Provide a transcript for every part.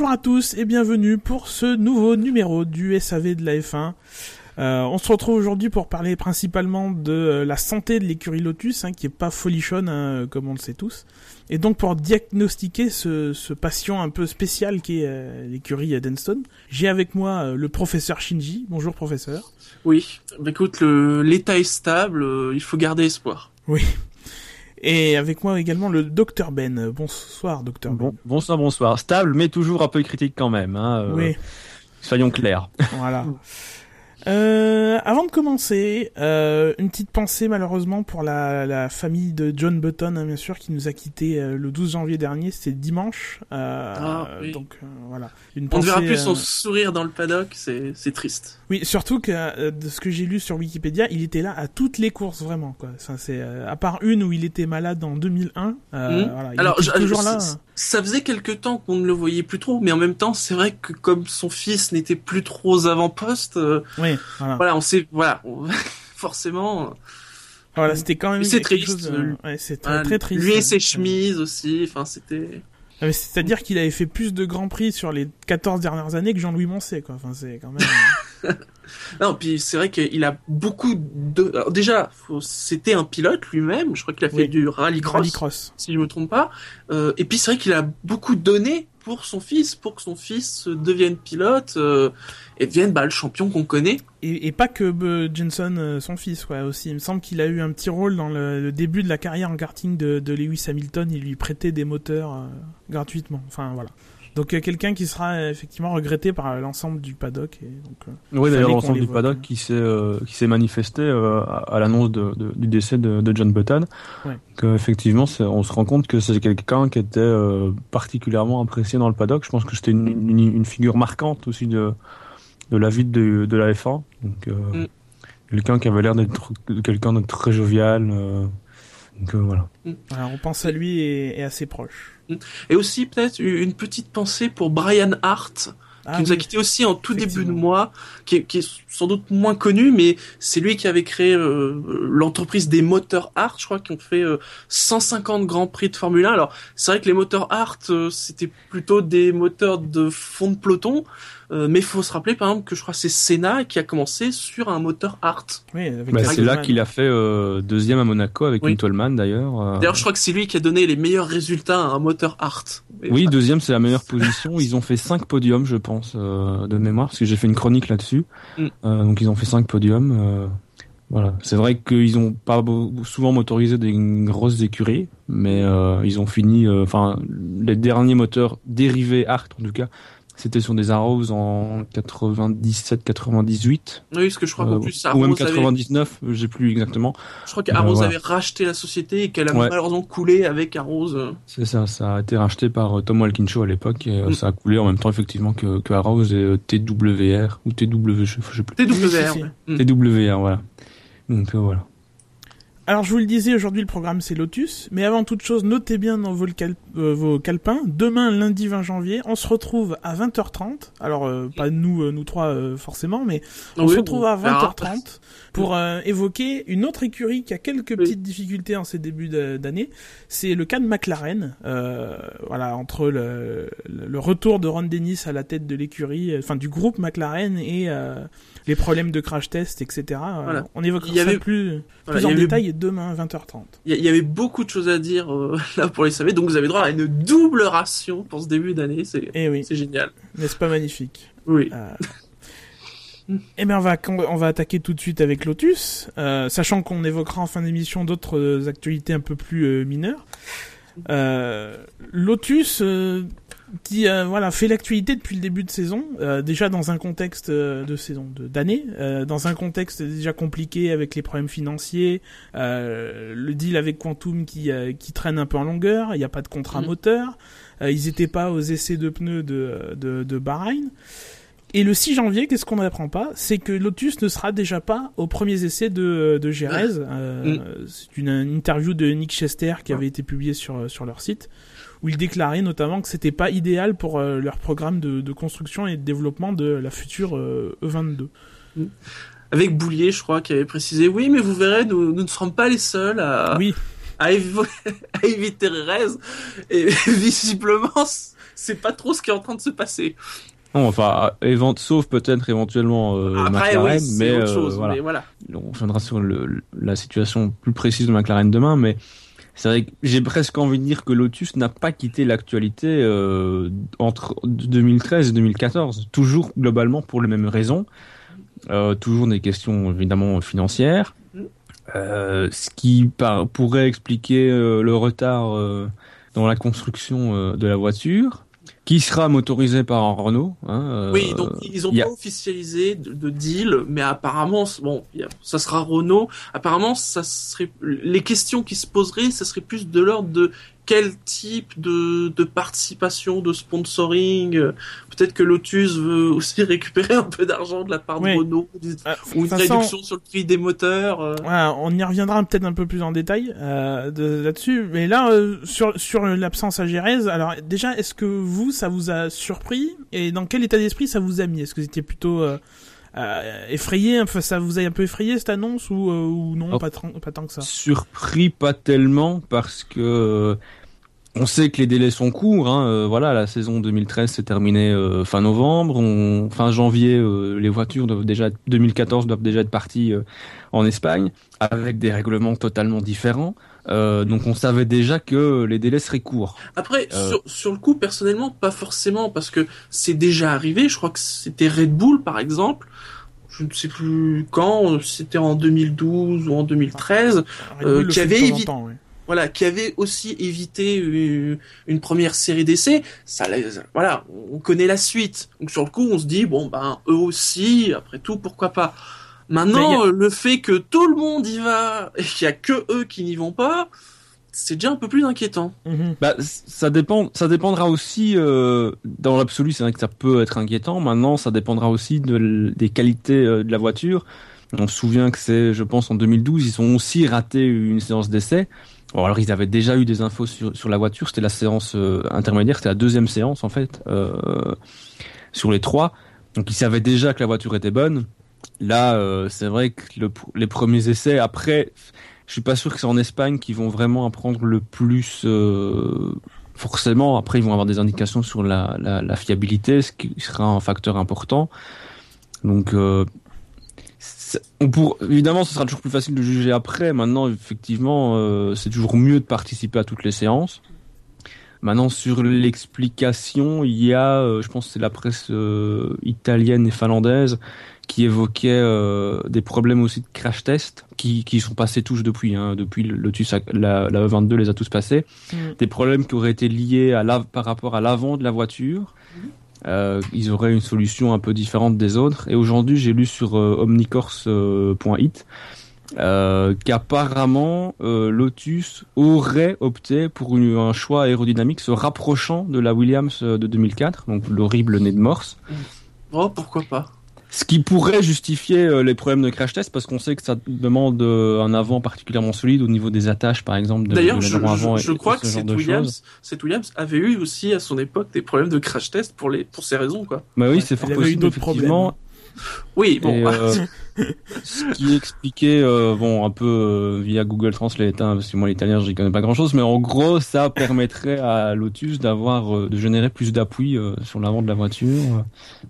Bonjour à tous et bienvenue pour ce nouveau numéro du SAV de la F1. Euh, on se retrouve aujourd'hui pour parler principalement de euh, la santé de l'écurie Lotus, hein, qui est pas folichonne, hein, comme on le sait tous, et donc pour diagnostiquer ce, ce patient un peu spécial qui est euh, l'écurie Denstone, j'ai avec moi euh, le professeur Shinji. Bonjour professeur. Oui, bah, écoute, l'état est stable, euh, il faut garder espoir. Oui. Et avec moi également le docteur Ben. Bonsoir docteur Bon, Ben. bonsoir, bonsoir. Stable, mais toujours un peu critique quand même. Hein, euh, Oui. Soyons clairs. Voilà. Euh, avant de commencer, euh, une petite pensée malheureusement pour la, la famille de John Button, hein, bien sûr, qui nous a quitté euh, le 12 janvier dernier, c'était dimanche. Euh, Ah, oui. Donc euh, voilà. Une On ne verra plus son euh, sourire dans le paddock, c'est triste. Oui, surtout que euh, de ce que j'ai lu sur Wikipédia, il était là à toutes les courses vraiment quoi. Enfin, c'est euh, à part une où il était malade en 2001. Euh, Hmm. voilà, il Alors, je- toujours là. ça- ça faisait quelque temps qu'on ne le voyait plus trop, mais en même temps, c'est vrai que comme son fils n'était plus trop aux avant-postes, euh, Oui, voilà. voilà, on sait, voilà, on- forcément, Voilà, c'était quand même c'est triste. euh, ouais, c'est très, voilà, très triste. lui et ses chemises aussi, enfin, c'était. Ah, C'est-à-dire qu'il avait fait plus de grands prix sur les 14 dernières années que Jean-Louis Moncey, quoi. Enfin, c'est quand même. Non, puis c'est vrai qu'il a beaucoup de. Alors déjà, faut- c'était un pilote lui-même. Je crois qu'il a fait Oui. du rallycross. rallycross. si je me trompe pas. Euh, et puis c'est vrai qu'il a beaucoup donné pour son fils, pour que son fils devienne pilote euh, et devienne bah, le champion qu'on connaît. Et, pas que euh, Jenson, euh, son fils, ouais, aussi. Il me semble qu'il a eu un petit rôle dans le, début de la carrière en karting de, Lewis Hamilton. Il lui prêtait des moteurs gratuitement. Enfin, voilà. Donc, euh, quelqu'un qui sera euh, effectivement regretté par euh, l'ensemble du paddock. Et donc, euh, Oui, d'ailleurs, l'ensemble du paddock hein. qui s'est euh, qui s'est manifesté euh, à, à l'annonce de, de- du décès de, de John Button. Ouais. Effectivement, on se rend compte que c'est quelqu'un qui était euh, particulièrement apprécié dans le paddock. Je pense que c'était une, une, une figure marquante aussi de de la vie de, de la F1. Donc, euh, Mm. quelqu'un qui avait l'air d'être quelqu'un de très jovial. Donc euh, voilà. voilà, on pense à lui et, et à ses proches. Et aussi peut-être une petite pensée pour Brian Hart, Ah, qui nous a quitté aussi en tout début de mois, qui est, qui est sans doute moins connu, mais c'est lui qui avait créé euh, l'entreprise des moteurs Hart, je crois, qui ont fait euh, 150 grands prix de Formule 1. Alors c'est vrai que les moteurs Hart, euh, c'était plutôt des moteurs de fond de peloton, euh, mais il faut se rappeler par exemple que je crois que c'est Senna qui a commencé sur un moteur Hart. Oui, avec Bah, c'est là qu'il a fait euh, deuxième à Monaco avec Oui. une Toleman d'ailleurs. euh. D'ailleurs, je crois que c'est lui qui a donné les meilleurs résultats à un moteur Hart. Et Oui, deuxième, c'est la meilleure position. Ils ont fait cinq podiums, je pense, euh, de mémoire, parce que j'ai fait une chronique là-dessus. Mm. Euh, donc ils ont fait cinq podiums. euh, voilà, c'est vrai qu'ils ont pas souvent motorisé des grosses écuries, mais euh, ils ont fini. euh, Enfin, les derniers moteurs dérivés Art, en tout cas, c'était sur des Arrows en 97-98. Oui, parce que je crois euh, qu'en plus, ou même Arrows avait, 99, j'ai plus exactement. je crois qu'Arrows Euh, voilà. avait racheté la société et qu'elle a Ouais. malheureusement coulé avec Arrows. euh. C'est ça, ça a été racheté par euh, Tom Walkinshaw à l'époque et euh, Mm. ça a coulé en même temps effectivement que, que Arrows et euh, TWR ou TW, je, sais plus. TWR. Ouais. Mm. TWR, voilà. Donc euh, voilà. Alors je vous le disais, aujourd'hui le programme c'est Lotus, mais avant toute chose, notez bien dans vos, cal- euh, vos calepins, demain lundi 20 janvier, on se retrouve à 20h30, alors euh, pas nous, euh, nous trois euh, forcément, mais on Oui, se retrouve à on verra. 20h30 pour euh, évoquer une autre écurie qui a quelques Oui. petites difficultés en ces débuts d'année, c'est le cas de McLaren, euh, voilà, entre le, retour de Ron Dennis à la tête de l'écurie, enfin du groupe McLaren et euh, les problèmes de crash test, etc. Voilà. On évoquera ça avait- plus, Voilà, plus en il demain 20h30. Il y, avait beaucoup de choses à dire euh, là pour les SAV, donc vous avez droit à une double ration pour ce début d'année, c'est Eh oui, génial. n'est-ce pas magnifique? Oui. Euh, Eh bien, on va, on va attaquer tout de suite avec Lotus, euh, sachant qu'on évoquera en fin d'émission d'autres actualités un peu plus mineures. Lotus, qui euh, voilà fait l'actualité depuis le début de saison, euh, déjà dans un contexte euh, de saison de- d'année, euh, dans un contexte déjà compliqué avec les problèmes financiers, euh, le deal avec Quantum qui euh, qui traîne un peu en longueur, il n'y a pas de contrat Mhm. moteur, euh, ils étaient pas aux essais de pneus de de, de Bahreïn. Et le 6 janvier, qu'est-ce qu'on n'apprend pas? C'est que Lotus ne sera déjà pas aux premiers essais de, de Jerez. Euh, C'est une, une interview de Nick Chester qui avait été publiée sur, sur leur site, où il déclarait notamment que c'était pas idéal pour euh, leur programme de, de construction et de développement de la future euh, E22. Avec Boulier, je crois, qui avait précisé, oui, mais vous verrez, nous, nous ne serons pas les seuls à, Oui, à, évo- à éviter Rez. Et visiblement, c'est pas trop ce qui est en train de se passer. Non, enfin, évent- sauf peut-être éventuellement euh, Après, McLaren, oui, mais, autre euh, chose. voilà. Mais voilà. on reviendra sur le- la situation plus précise de McLaren demain, mais c'est vrai que j'ai presque envie de dire que Lotus n'a pas quitté l'actualité euh, entre 2013 et 2014, toujours globalement pour les mêmes raisons, Euh, toujours des questions évidemment financières, euh, ce qui par- pourrait expliquer le retard dans la construction de la voiture, qui sera motorisée par un Renault. Hein, euh, Oui, donc ils ont a- pas officialisé de, de deal, mais apparemment, bon, ça sera Renault. Apparemment, ça serait les questions qui se poseraient, ça serait plus de l'ordre de quel type de, de participation, de sponsoring. euh, Peut-être que Lotus veut aussi récupérer un peu d'argent de la part Oui. de Renault, du- Euh, ou une réduction sur le prix des moteurs. euh. Ouais, on y reviendra peut-être un peu plus en détail euh, de- là-dessus. Mais là, euh, sur sur l'absence à Gérèse, alors déjà, est-ce que vous, ça vous a surpris? Et dans quel état d'esprit ça vous a mis? Est-ce que vous étiez plutôt euh, euh, effrayé Enfin, ça vous a un peu effrayé cette annonce ou, euh, ou non, Oh. pas, tant- pas tant que ça? Surpris pas tellement parce que euh, on sait que les délais sont courts. Hein, euh, voilà, la saison 2013 s'est terminée euh, fin novembre. On, fin janvier, euh, les voitures doivent déjà être- 2014 doivent déjà être parties euh, en Espagne avec des règlements totalement différents. Euh, donc on savait déjà que les délais seraient courts. Après, Euh. sur, sur le coup, personnellement, pas forcément, parce que c'est déjà arrivé. Je crois que c'était Red Bull, par exemple. Je ne sais plus quand, c'était en 2012 ou en 2013. Red euh, Bull le qui avait temps Voilà, qui avait aussi évité une première série d'essais. Ça, voilà, on connaît la suite. Donc sur le coup, on se dit bon ben eux aussi. Après tout, pourquoi pas. Maintenant, a- le fait que tout le monde y va et qu'il y a que eux qui n'y vont pas, c'est déjà un peu plus inquiétant. Mhm. Bah, ça dépend, ça dépendra aussi euh, dans l'absolu. C'est vrai que ça peut être inquiétant. Maintenant, ça dépendra aussi de des qualités euh, de la voiture. On se souvient que c'est, je pense, en 2012, ils ont aussi raté une séance d'essai. Bon, alors ils avaient déjà eu des infos sur, sur la voiture. C'était la séance euh, intermédiaire, c'était la deuxième séance en fait euh, sur les trois. Donc ils savaient déjà que la voiture était bonne. Là, euh, c'est vrai que le- les premiers essais, après, je suis pas sûr que c'est en Espagne qu'ils vont vraiment apprendre le plus. euh, forcément, après, ils vont avoir des indications sur la, la, la fiabilité, ce qui sera un facteur important. Donc, euh, on pour, évidemment, ce sera toujours plus facile de juger après. Maintenant, effectivement, euh, c'est toujours mieux de participer à toutes les séances. Maintenant, sur l'explication, il y a, euh, je pense, que c'est la presse euh, italienne et finlandaise qui évoquait euh, des problèmes aussi de crash test qui, qui sont passés tous depuis. Hein, depuis le Lotus, la, la E22 les a tous passés. Mhm. Des problèmes qui auraient été liés à la, par rapport à l'avant de la voiture. Euh, ils auraient une solution un peu différente des autres. Et aujourd'hui, j'ai lu sur euh, omnicourse.it euh, qu'apparemment Lotus aurait opté pour un choix aérodynamique se rapprochant de la Williams de 2004, donc l'horrible nez de morse. Oh, pourquoi pas. Ce qui pourrait justifier euh, les problèmes de crash test parce qu'on sait que ça demande euh, un avant particulièrement solide au niveau des attaches par exemple D'ailleurs, je, et- crois ce que choses. Williams, avait eu aussi à son époque des problèmes de crash test pour les pour ces raisons quoi. Bah oui, c'est fort elle avait eu possible d'autres effectivement. Oui, bon. Et, euh, ce qui expliquait, euh, bon, un peu euh, via Google Translate, hein, parce que moi l'italien j'y connais pas grand chose, mais en gros ça permettrait à Lotus d'avoir, euh, de générer plus d'appui euh, sur l'avant de la voiture, euh,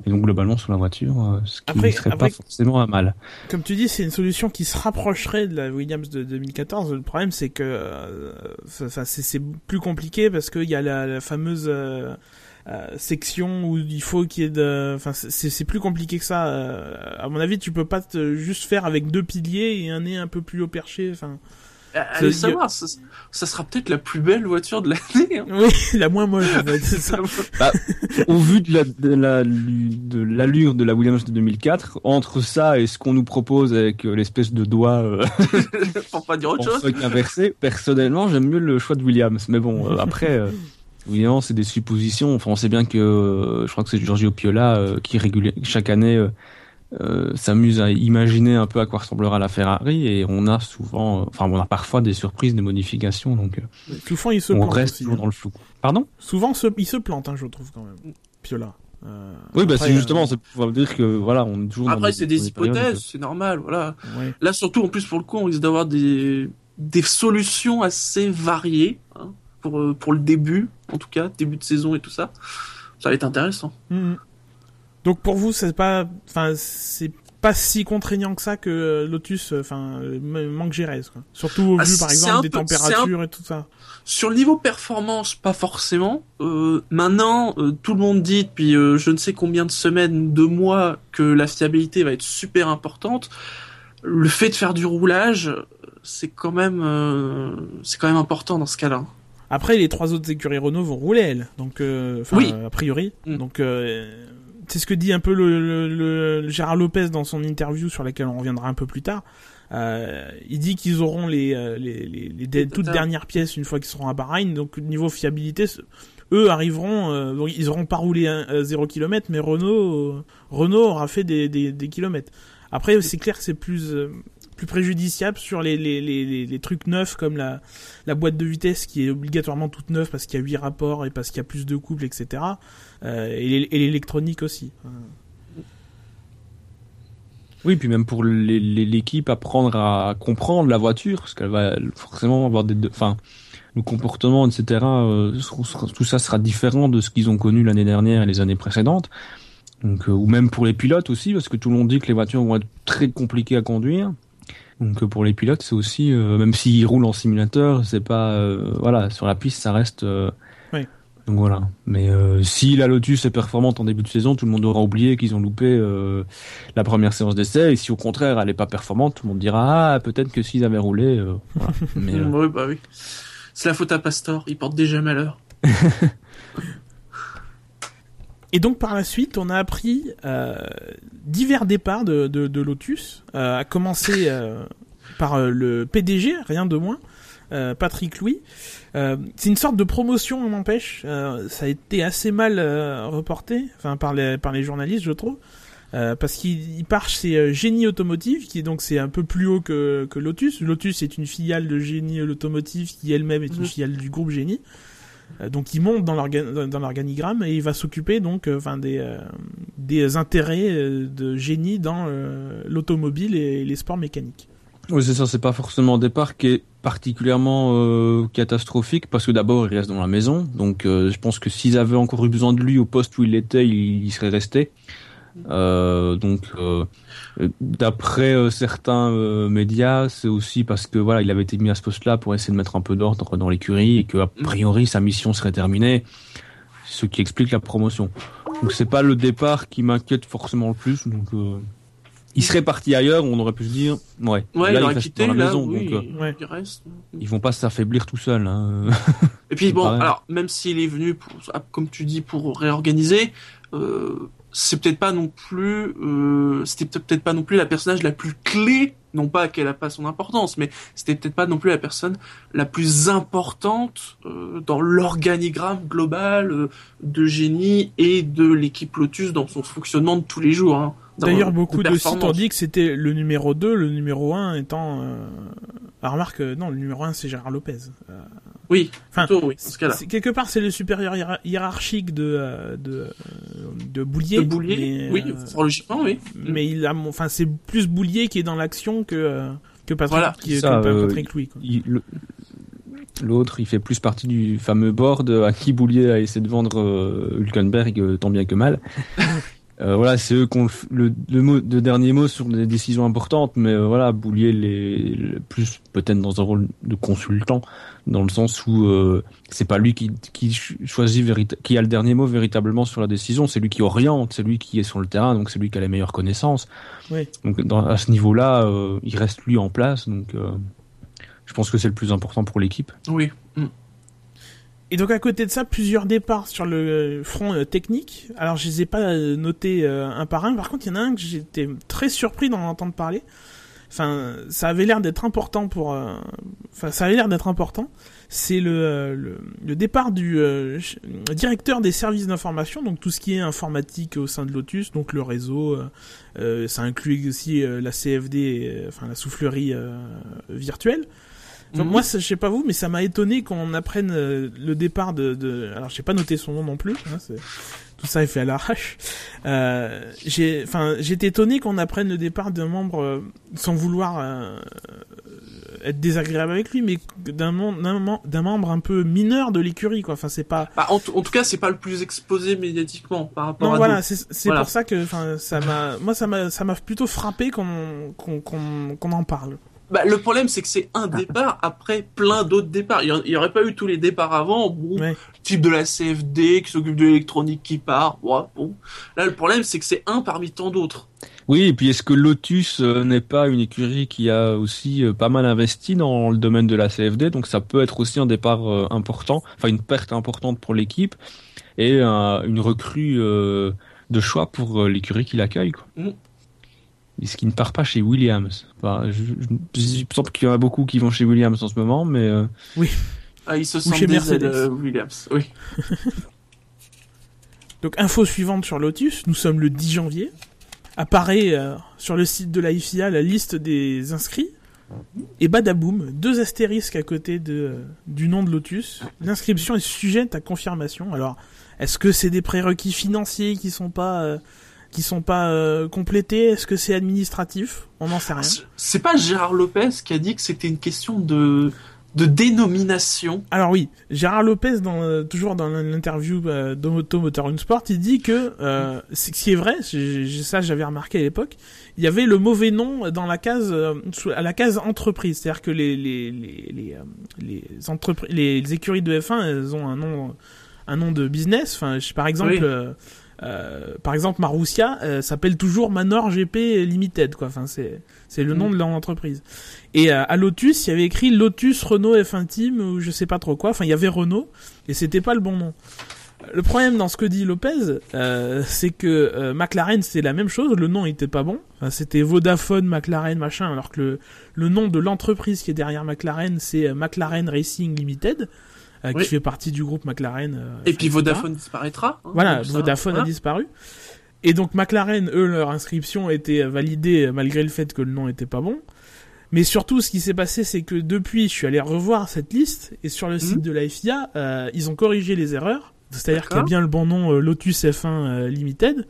et donc globalement sur la voiture, euh, ce qui Après- ne serait après- pas forcément un mal. Comme tu dis, c'est une solution qui se rapprocherait de la Williams de 2014. Le problème, c'est que, euh, enfin, c'est plus compliqué parce qu'il y a la, la fameuse section où il faut qu'il y ait de, enfin, c'est c'est plus compliqué que ça. euh, à mon avis, tu peux pas te juste faire avec deux piliers et un nez un peu plus haut perché. Enfin, Allez ça- savoir, ça, ça sera peut-être la plus belle voiture de l'année. hein. oui, la moins moche. En fait, ça. Au vu de la, de la, de l'allure de la Williams de 2004, entre ça et ce qu'on nous propose avec euh, l'espèce de doigt euh, Pour pas dire autre chose. inversée, personnellement j'aime mieux le choix de Williams, mais bon, euh, après. euh, Évidemment, c'est des suppositions. Enfin, on sait bien que euh, je crois que c'est Giorgio Piola euh, qui régulé chaque année euh, euh, s'amuse à imaginer un peu à quoi ressemblera la Ferrari et on a souvent, euh, enfin, on a parfois des surprises, des modifications, donc euh, Souvent, il se on plante reste aussi. toujours hein. dans le flou. Pardon? Souvent, se- il se plante, hein, je trouve quand même. Piola. Euh, Oui, bah après, c'est justement, euh, c'est pour dire que voilà, on est toujours. Après, c'est des hypothèses, c'est normal, voilà. ouais. Là, surtout, en plus, pour le coup, on risque d'avoir des, des solutions assez variées. hein. Pour pour le début, en tout cas début de saison et tout ça. Ça va être intéressant. Mhm. Donc pour vous, c'est pas, enfin c'est pas si contraignant que ça que Lotus, enfin manque Gérès, quoi. Surtout au Ah, vu par exemple des peu- températures et tout ça. Sur le niveau performance, pas forcément. Euh, maintenant, euh, tout le monde dit depuis euh, je ne sais combien de semaines, de mois, que la fiabilité va être super importante. Le fait de faire du roulage, c'est quand même, euh, c'est quand même important dans ce cas-là. Après, les trois autres écuries Renault vont rouler elles, donc euh, Oui. a priori. Mm. Donc euh, c'est ce que dit un peu le, le- le- Gérard Lopez dans son interview sur laquelle on reviendra un peu plus tard. Euh, il dit qu'ils auront les, euh, les, les, les toutes dernières pièces une fois qu'ils seront à Bahreïn. Donc niveau fiabilité, eux arriveront, euh, donc, ils auront pas roulé un, euh, 0 km, mais Renault, Renault aura fait des, des, des kilomètres. Après, c'est clair que c'est plus euh, plus préjudiciable sur les, les, les, trucs neufs comme la, la boîte de vitesse qui est obligatoirement toute neuve parce qu'il y a 8 rapports et parce qu'il y a plus de couples, etc. Euh, et l'é- et l'électronique aussi. Oui, puis même pour l'équipe apprendre à comprendre la voiture, parce qu'elle va forcément avoir des, enfin, le comportement, etc. euh, tout ça sera différent de ce qu'ils ont connu l'année dernière et les années précédentes. Donc, euh, ou même pour les pilotes aussi, parce que tout le monde dit que les voitures vont être très compliquées à conduire. Donc euh, pour les pilotes, c'est aussi, euh, même s'ils roulent en simulateur, c'est pas, euh, voilà, sur la piste, ça reste. euh, Oui. Donc voilà. Mais si la Lotus est performante en début de saison, tout le monde aura oublié qu'ils ont loupé la première séance d'essai. Et si au contraire elle est pas performante, tout le monde dira ah peut-être que s'ils avaient roulé. voilà. Mais Oui, bah oui. C'est la faute à Pastor. Il porte déjà malheur. Et donc par la suite, on a appris euh, divers départs de, de, de Lotus, euh, à commencer euh, par le PDG, rien de moins, euh, Patrick Louis. Euh, c'est une sorte de promotion, on n'empêche. Euh, ça a été assez mal euh, reporté, enfin par les par les journalistes, je trouve. Euh, parce qu'il il part chez euh, Génie Automotive, qui est donc c'est un peu plus haut que, que Lotus. Lotus est une filiale de Génie Automotive qui elle-même est une Mhm. filiale du groupe Génie. Euh, donc il monte dans l'orga- dans- dans l'organigramme et il va s'occuper donc euh, enfin des euh, des intérêts de Génie dans l'automobile et les sports mécaniques. Oui, c'est ça, c'est pas forcément un départ qui est particulièrement catastrophique parce que d'abord il reste dans la maison, donc je pense que s'ils avaient encore eu besoin de lui au poste où il était, il, il serait resté. Euh, donc, euh, d'après euh, certains euh, médias, c'est aussi parce que voilà, il avait été mis à ce poste-là pour essayer de mettre un peu d'ordre dans l'écurie et que a priori sa mission serait terminée, ce qui explique la promotion. Donc c'est pas le départ qui m'inquiète forcément le plus. Donc euh, il serait parti ailleurs, on aurait pu se dire, ouais, Ouais, là il il quitté, dans la là, maison, oui, donc euh, Ouais. il reste. ils vont pas s'affaiblir tout seuls. Hein. Et puis bon, Pareil. alors même s'il est venu, pour, comme tu dis, pour réorganiser, c'est peut-être pas non plus, euh, c'était peut- peut-être pas non plus la personnage la plus clé, non pas qu'elle a pas son importance, mais c'était peut-être pas non plus la personne la plus importante euh, dans l'organigramme global euh, de génie et de l'équipe Lotus dans son fonctionnement de tous les jours. hein, D'ailleurs, beaucoup de, sites performance. ont dit que c'était le numéro 2, le numéro 1 étant... Euh... Ah, remarque, euh, non, le numéro 1 c'est Gérard Lopez. Oui, Enfin, plutôt, oui, dans ce cas-là. quelque part, c'est le supérieur hiéra- hiérarchique de, euh, de, euh, de Boulier. De Boulier, mais, oui, euh, logiquement, oui. mais il a, mon- enfin, c'est plus Boulier qui est dans l'action que, euh, que Patrick, Voilà, qui est, ça, que euh, Patrick Louis, quoi. Il- le- L'autre, il fait plus partie du fameux board à qui Boulier a essayé de vendre euh, Hülkenberg euh, tant bien que mal. Euh, voilà, c'est eux qui ont le, f- le, le mot, le dernier mot sur des décisions importantes, mais euh, voilà, Boulier les, le- plus peut-être dans un rôle de consultant, dans le sens où euh, c'est pas lui qui, qui ch- choisit qui a le dernier mot véritablement sur la décision, c'est lui qui oriente, c'est lui qui est sur le terrain, donc c'est lui qui a les meilleures connaissances. Oui. Donc dans, à ce niveau-là, euh, il reste lui en place, donc euh, je pense que c'est le plus important pour l'équipe. Oui. Mm. Et donc à côté de ça, plusieurs départs sur le front euh, technique. Alors je les ai pas notés euh, un par un. Par contre, il y en a un que j'étais très surpris d'en entendre parler. Enfin, ça avait l'air d'être important pour. euh, Enfin, ça avait l'air d'être important. C'est le, euh, le le départ du euh, directeur des services d'information, donc tout ce qui est informatique au sein de Lotus, donc le réseau. euh, euh, ça inclut aussi euh, la CFD, enfin la soufflerie virtuelle. Enfin, Mhm. Moi, je sais pas vous, mais ça m'a étonné qu'on apprenne le départ de, de... Alors, j'ai pas noté son nom non plus. Hein, c'est- Tout ça est fait à l'arrache. Euh, j'ai, enfin, j'étais étonné qu'on apprenne le départ d'un membre euh, sans vouloir euh, être désagréable avec lui, mais d'un d'un membre un peu mineur de l'écurie, quoi. Enfin, c'est pas. Bah, en, en, tout cas, c'est pas le plus exposé médiatiquement par rapport non, à. voilà, c'est pour ça que, enfin, ça m'a, moi, ça m'a, ça m'a plutôt frappé qu'on qu'on qu'on en parle. Bah, le problème, c'est que c'est un départ après plein d'autres départs. Il y, aurait pas eu tous les départs avant. Bon, type de la CFD qui s'occupe de l'électronique qui part. bon. Là, le problème, c'est que c'est un parmi tant d'autres. Oui, et puis est-ce que Lotus euh, n'est pas une écurie qui a aussi euh, pas mal investi dans le domaine de la CFD, donc ça peut être aussi un départ euh, important, enfin une perte importante pour l'équipe et une recrue de choix pour l'écurie qui l'accueille. Quoi. Mm. Ce qui ne part pas chez Williams. Enfin, je, je, pense qu'il y en a beaucoup qui vont chez Williams en ce moment, mais oui. Ah, ils se sentent chez Mercedes. Williams, oui. Donc info suivante sur Lotus, nous sommes le 10 janvier apparaît euh, sur le site de la FIA la liste des inscrits. Et badaboum, deux astérisques à côté de, euh, du nom de Lotus. L'inscription est sujette à confirmation. Alors, est-ce que c'est des prérequis financiers qui sont pas euh, qui sont pas complétés Est-ce que c'est administratif? On n'en sait rien. C'est pas Gérard Lopez qui a dit que c'était une question de de dénomination. Alors oui, Gérard Lopez, dans, euh, toujours dans l'interview euh, d'Omoto Motor Sport, il dit que euh, ce qui est vrai, ça j'avais remarqué à l'époque, il y avait le mauvais nom dans la case euh, à la case entreprise, c'est-à-dire que les les les les, les, entreprises, les, écuries de F1, elles ont un nom un nom de business. Enfin, par exemple. Euh, par exemple, Marussia euh, s'appelle toujours Manor GP Limited, quoi. Enfin, c'est c'est le nom mm. de l'entreprise. Et euh, à Lotus, il y avait écrit Lotus Renault F1 Team ou je sais pas trop quoi. Enfin, il y avait Renault et c'était pas le bon nom. Le problème dans ce que dit Lopez, c'est que McLaren c'est la même chose, le nom était pas bon. Enfin, c'était Vodafone McLaren machin, alors que le, le nom de l'entreprise qui est derrière McLaren c'est McLaren Racing Limited. Euh, qui fait partie du groupe McLaren. Euh, et puis Vodafone disparaîtra. Hein, voilà, Vodafone a disparu. Et donc McLaren, eux, leur inscription était validée malgré le fait que le nom était pas bon. Mais surtout, ce qui s'est passé, c'est que depuis, je suis allé revoir cette liste et sur le mhm. site de la FIA, euh, ils ont corrigé les erreurs. C'est-à-dire qu'il y a bien le bon nom Lotus F1 Limited,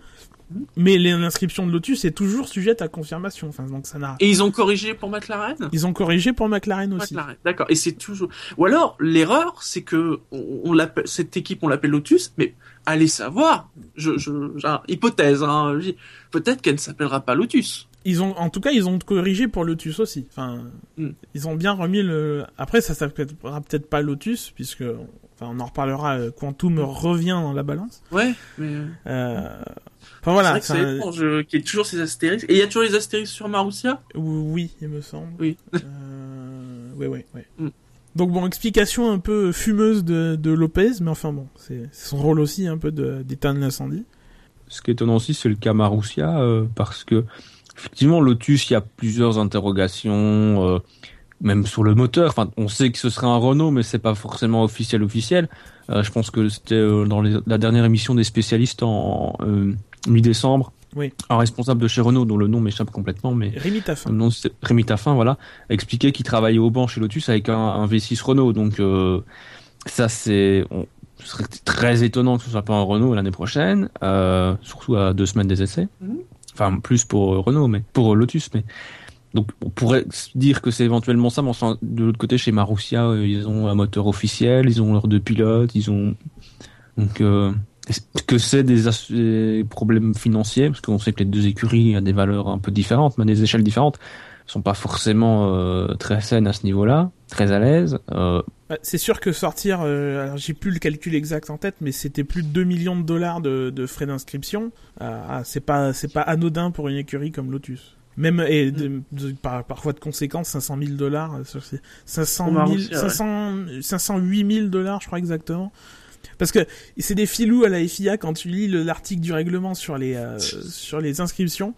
mais l'inscription de Lotus est toujours sujette à confirmation. Enfin, donc ça n'a. Et ils ont corrigé pour McLaren? Ils ont corrigé pour McLaren aussi. McLaren, d'accord. Et c'est toujours. Ou alors l'erreur, c'est que on, l'appelle cette équipe, on l'appelle Lotus, mais allez savoir. Je, je, hypothèse. Hein, Peut-être qu'elle ne s'appellera pas Lotus. Ils ont, en tout cas, ils ont corrigé pour Lotus aussi. Enfin, hmm. ils ont bien remis le. Après, ça s'appellera peut-être pas Lotus puisque Enfin, on en reparlera. Euh, Quantum revient dans la balance. Ouais, mais. Euh... Enfin voilà. C'est vrai que c'est qu'il y ait toujours ces astérisques. Et il y a toujours les astérisques sur Marussia Oui, il me semble. Oui. euh... Oui, oui, oui. Donc bon, explication un peu fumeuse de, de Lopez, mais enfin bon, c'est son rôle aussi un peu d'éteindre l'incendie. Ce qui est étonnant aussi, c'est le cas Marussia, euh, parce que effectivement, Lotus, il y a plusieurs interrogations. Même sur le moteur. Enfin, on sait que ce serait un Renault, mais c'est pas forcément officiel officiel. Euh, je pense que c'était euh, dans la dernière émission des spécialistes en, euh, mi-décembre. Oui. Un responsable de chez Renault, dont le nom m'échappe complètement, mais Rémi Taffin. Non, Rémi Taffin, voilà, a expliqué qu'il travaillait au banc chez Lotus avec un, V6 Renault. Donc ça, c'est, ce serait très étonnant que ce soit pas un Renault l'année prochaine, surtout à deux semaines des essais. Mhm. Enfin, plus pour Renault, mais pour Lotus, mais donc on pourrait dire que c'est éventuellement ça, mais de l'autre côté chez Marussia, euh, ils ont un moteur officiel, ils ont leurs deux pilotes, ils ont donc euh, que c'est des, problèmes financiers? Parce qu'on sait que les deux écuries ont des valeurs un peu différentes, mais des échelles différentes, sont pas forcément euh, très saines à ce niveau-là, très à l'aise. Bah, c'est sûr que sortir, j'ai plus le calcul exact en tête, mais c'était plus de 2 millions de dollars de, frais d'inscription. Ah, c'est pas pas anodin pour une écurie comme Lotus. Même et parfois de conséquence 500 000 dollars, 500 000, 508 000 dollars, je crois exactement. Parce que c'est des filous à la FIA quand tu lis l'article du règlement sur les euh, sur les inscriptions.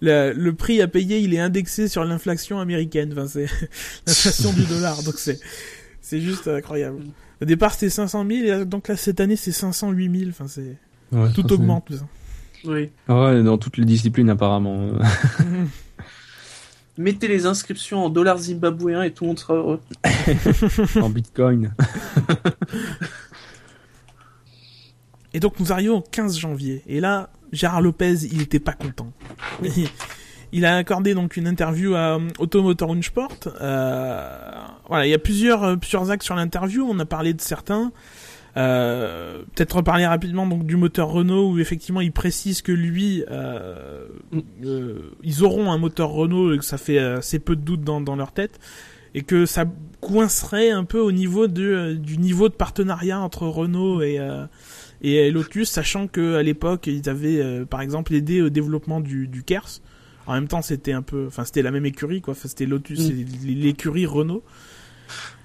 Le, prix à payer, il est indexé sur l'inflation américaine. Enfin, c'est l'inflation du dollar. Donc c'est c'est juste incroyable. Au départ, c'était 500 000 et donc là cette année c'est 508 000. Enfin c'est tout augmente. Oui. Ouais, dans toutes les disciplines apparemment. Mettez les inscriptions en dollars zimbabwéens et tout le monde sera heureux. en bitcoin. et donc nous arrivons au 15 janvier. Et là, Gérard Lopez, il était pas content. il a accordé donc une interview à Automotor Unsport. Euh, voilà, il y a plusieurs plusieurs axes sur l'interview. On a parlé de certains. Euh, peut-être reparler rapidement donc du moteur Renault où effectivement il précise que lui euh, euh, ils auront un moteur Renault et que ça fait assez peu de doute dans, dans leur tête et que ça coincerait un peu au niveau de, du niveau de partenariat entre Renault et et Lotus sachant que à l'époque ils avaient par exemple aidé au développement du, du Kers. En même temps c'était un peu enfin c'était la même écurie quoi. Enfin, c'était Lotus mm. l'écurie Renault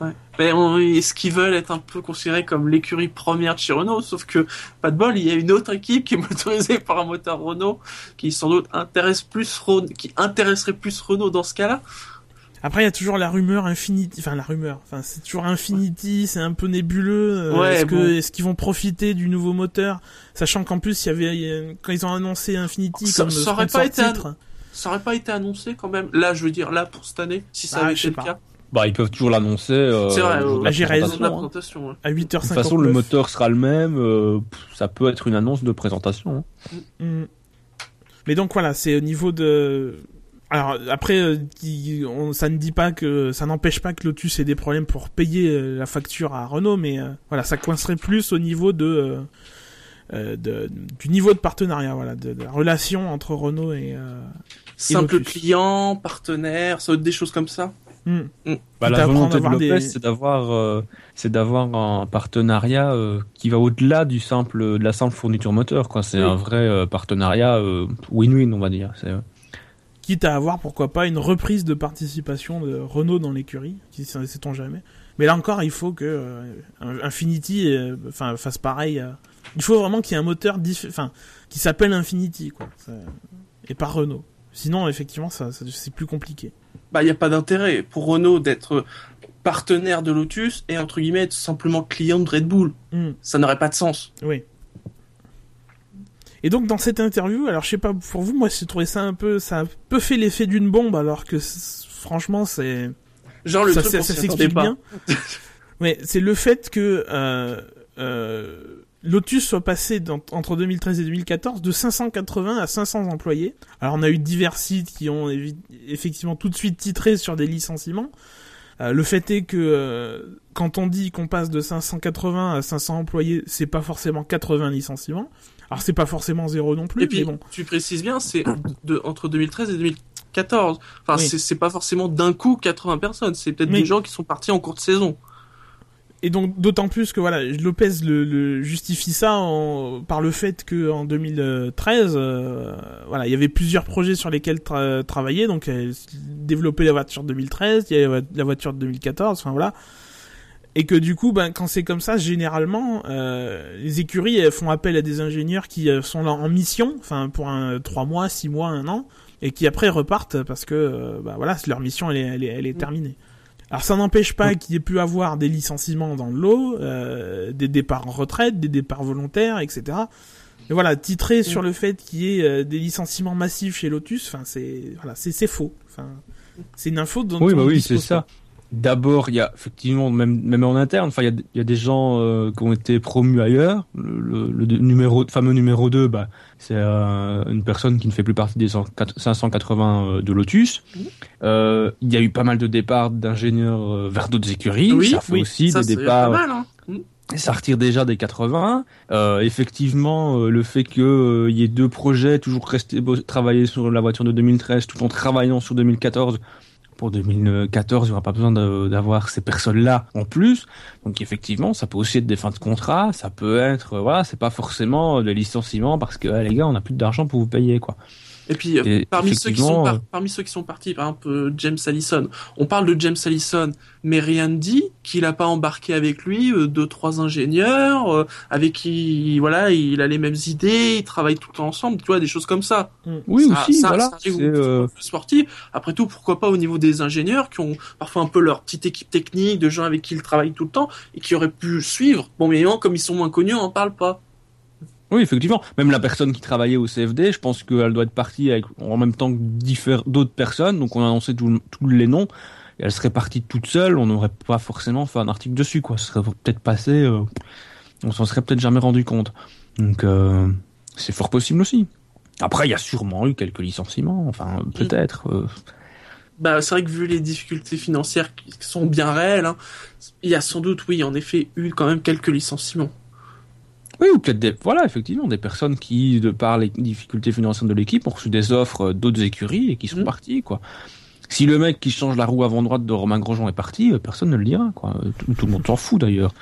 Ouais. est-ce qu'ils veulent être un peu considérés comme l'écurie première de chez Renault? Sauf que, pas de bol, il y a une autre équipe qui est motorisée par un moteur Renault qui sans doute intéresse plus qui intéresserait plus Renault dans ce cas-là. Après, il y a toujours la rumeur Infinity, enfin la rumeur, enfin c'est toujours Infinity, c'est un peu nébuleux. Euh, est-ce que est-ce qu'ils vont profiter du nouveau moteur, sachant qu'en plus il y avait quand ils ont annoncé Infinity ça, comme ça aurait pas été ça aurait pas été annoncé quand même. Là, je veux dire là pour cette année, si ça bah, avait été le cas. Bah, ils peuvent toujours l'annoncer. Euh, c'est vrai, euh, la présentation. À 8h50. De toute façon, le moteur sera le même. Euh, ça peut être une annonce de présentation. Hein. Mm. Mm. Mais donc voilà, c'est au niveau de. Alors après, euh, ça ne dit pas que ça n'empêche pas que Lotus ait des problèmes pour payer la facture à Renault, mais voilà, ça coincerait plus au niveau de, de du niveau de partenariat, voilà, de, la relation entre Renault et simple client, partenaire, ça des choses comme ça. Bah, la volonté de Lopez, c'est d'avoir, euh, c'est d'avoir un partenariat euh, qui va au-delà du simple, de la simple fourniture moteur. Quoi. C'est un vrai euh, partenariat win-win, on va dire. C'est, Quitte à avoir, pourquoi pas, une reprise de participation de Renault dans l'écurie, qui sait-on jamais. Mais là encore, il faut que Infinity, enfin, fasse pareil. il faut vraiment qu'il y ait un moteur, enfin, qui s'appelle Infinity, quoi, et pas Renault. Sinon, effectivement, ça c'est plus compliqué bah il n'y a pas d'intérêt pour Renault d'être partenaire de Lotus et entre guillemets être simplement client de Red Bull. Hmm. Ça n'aurait pas de sens. Oui. Et donc dans cette interview, alors je sais pas pour vous, moi j'ai trouvé ça un peu, ça a un peu fait l'effet d'une bombe alors que franchement c'est genre le ça, truc ça, s'explique bien. Mais c'est le fait que euh, euh, Lotus soit passé entre 2013 et 2014 de 580 à 500 employés. Alors on a eu divers sites qui ont effectivement tout de suite titré sur des licenciements. Euh, le fait est que euh, quand on dit qu'on passe de 580 à 500 employés, c'est pas forcément 80 licenciements. Alors c'est pas forcément zéro non plus. Et puis bon. tu précises bien, c'est de, entre 2013 et 2014. Enfin c'est pas forcément d'un coup 80 personnes. C'est peut-être des gens qui sont partis en cours de saison et donc d'autant plus que voilà Lopez le, justifie ça en, par le fait que en 2013 euh, voilà il y avait plusieurs projets sur lesquels travailler. Donc développer la voiture de 2013 il y avait la voiture de 2014 enfin voilà. Et que du coup ben quand c'est comme ça généralement euh, les écuries elles font appel à des ingénieurs qui euh, sont là en mission enfin pour un trois mois six mois un an et qui après repartent parce que ben, voilà leur mission elle est, elle est, elle est terminée alors ça n'empêche pas qu'il y ait pu avoir des licenciements dans le lot, euh, des départs en retraite, des départs volontaires, etc. Mais voilà, titrer sur le fait qu'il y ait euh, des licenciements massifs chez Lotus, enfin c'est voilà, c'est faux. Enfin, c'est une info dont oui, bah oui, c'est ça. D'abord, il y a effectivement même même en interne, enfin il y a, y a des gens euh, qui ont été promus ailleurs. Le, le, numéro fameux numéro 2, bah c'est euh, une personne qui ne fait plus partie des 580 euh, de Lotus. Euh, il y a eu pas mal de départs d'ingénieurs vers d'autres écuries. Oui, ça fait aussi des départs. Mal, hein. Ça retire déjà des 80. effectivement, le fait qu'il y ait deux projets, toujours rester travailler sur la voiture de 2013, tout en travaillant sur 2014, pour 2014, il n'y aura pas besoin d'avoir ces personnes-là en plus. Donc effectivement, ça peut aussi être des fins de contrat, ça peut être, voilà, c'est pas forcément des licenciements parce que les gars, on n'a plus d'argent pour vous payer, quoi. Et puis euh, parmi ceux qui sont euh, parmi ceux qui sont partis, par exemple euh, James Allison, on parle de James Allison, mais rien ne dit qu'il a pas embarqué avec lui deux trois ingénieurs avec qui voilà il a les mêmes idées, ils travaillent tout le temps ensemble, tu vois des choses comme ça. Mm. Oui aussi, ça, voilà. sportif. Après tout, pourquoi pas au niveau des ingénieurs qui ont parfois un peu leur petite équipe technique de gens avec qui ils travaillent tout le temps et qui auraient pu suivre. Bon mais comme ils sont moins connus, on en parle pas. Oui, effectivement. Même la personne qui travaillait au CFD, je pense qu'elle doit être partie avec, en même temps que d'autres personnes. Donc on a annoncé tous les noms. Et elle serait partie toute seule. On n'aurait pas forcément fait un article dessus, quoi. Ce serait peut-être passé. Euh, on s'en serait peut-être jamais rendu compte. Donc euh, c'est fort possible aussi. Après, il y a sûrement eu quelques licenciements, enfin peut-être. euh. Bah, c'est vrai que vu les difficultés financières qui sont bien réelles, hein, il y a sans doute, oui, en effet, eu quand même quelques licenciements. Oui, ou peut-être des, voilà, effectivement, des personnes qui, de par les difficultés financières de l'équipe, ont reçu des offres d'autres écuries et qui sont Mhm. partis, quoi. Si le mec qui change la roue avant droite de Romain Grosjean est parti, euh, personne ne le dira, quoi. Euh, Tout, tout le monde s'en fout d'ailleurs.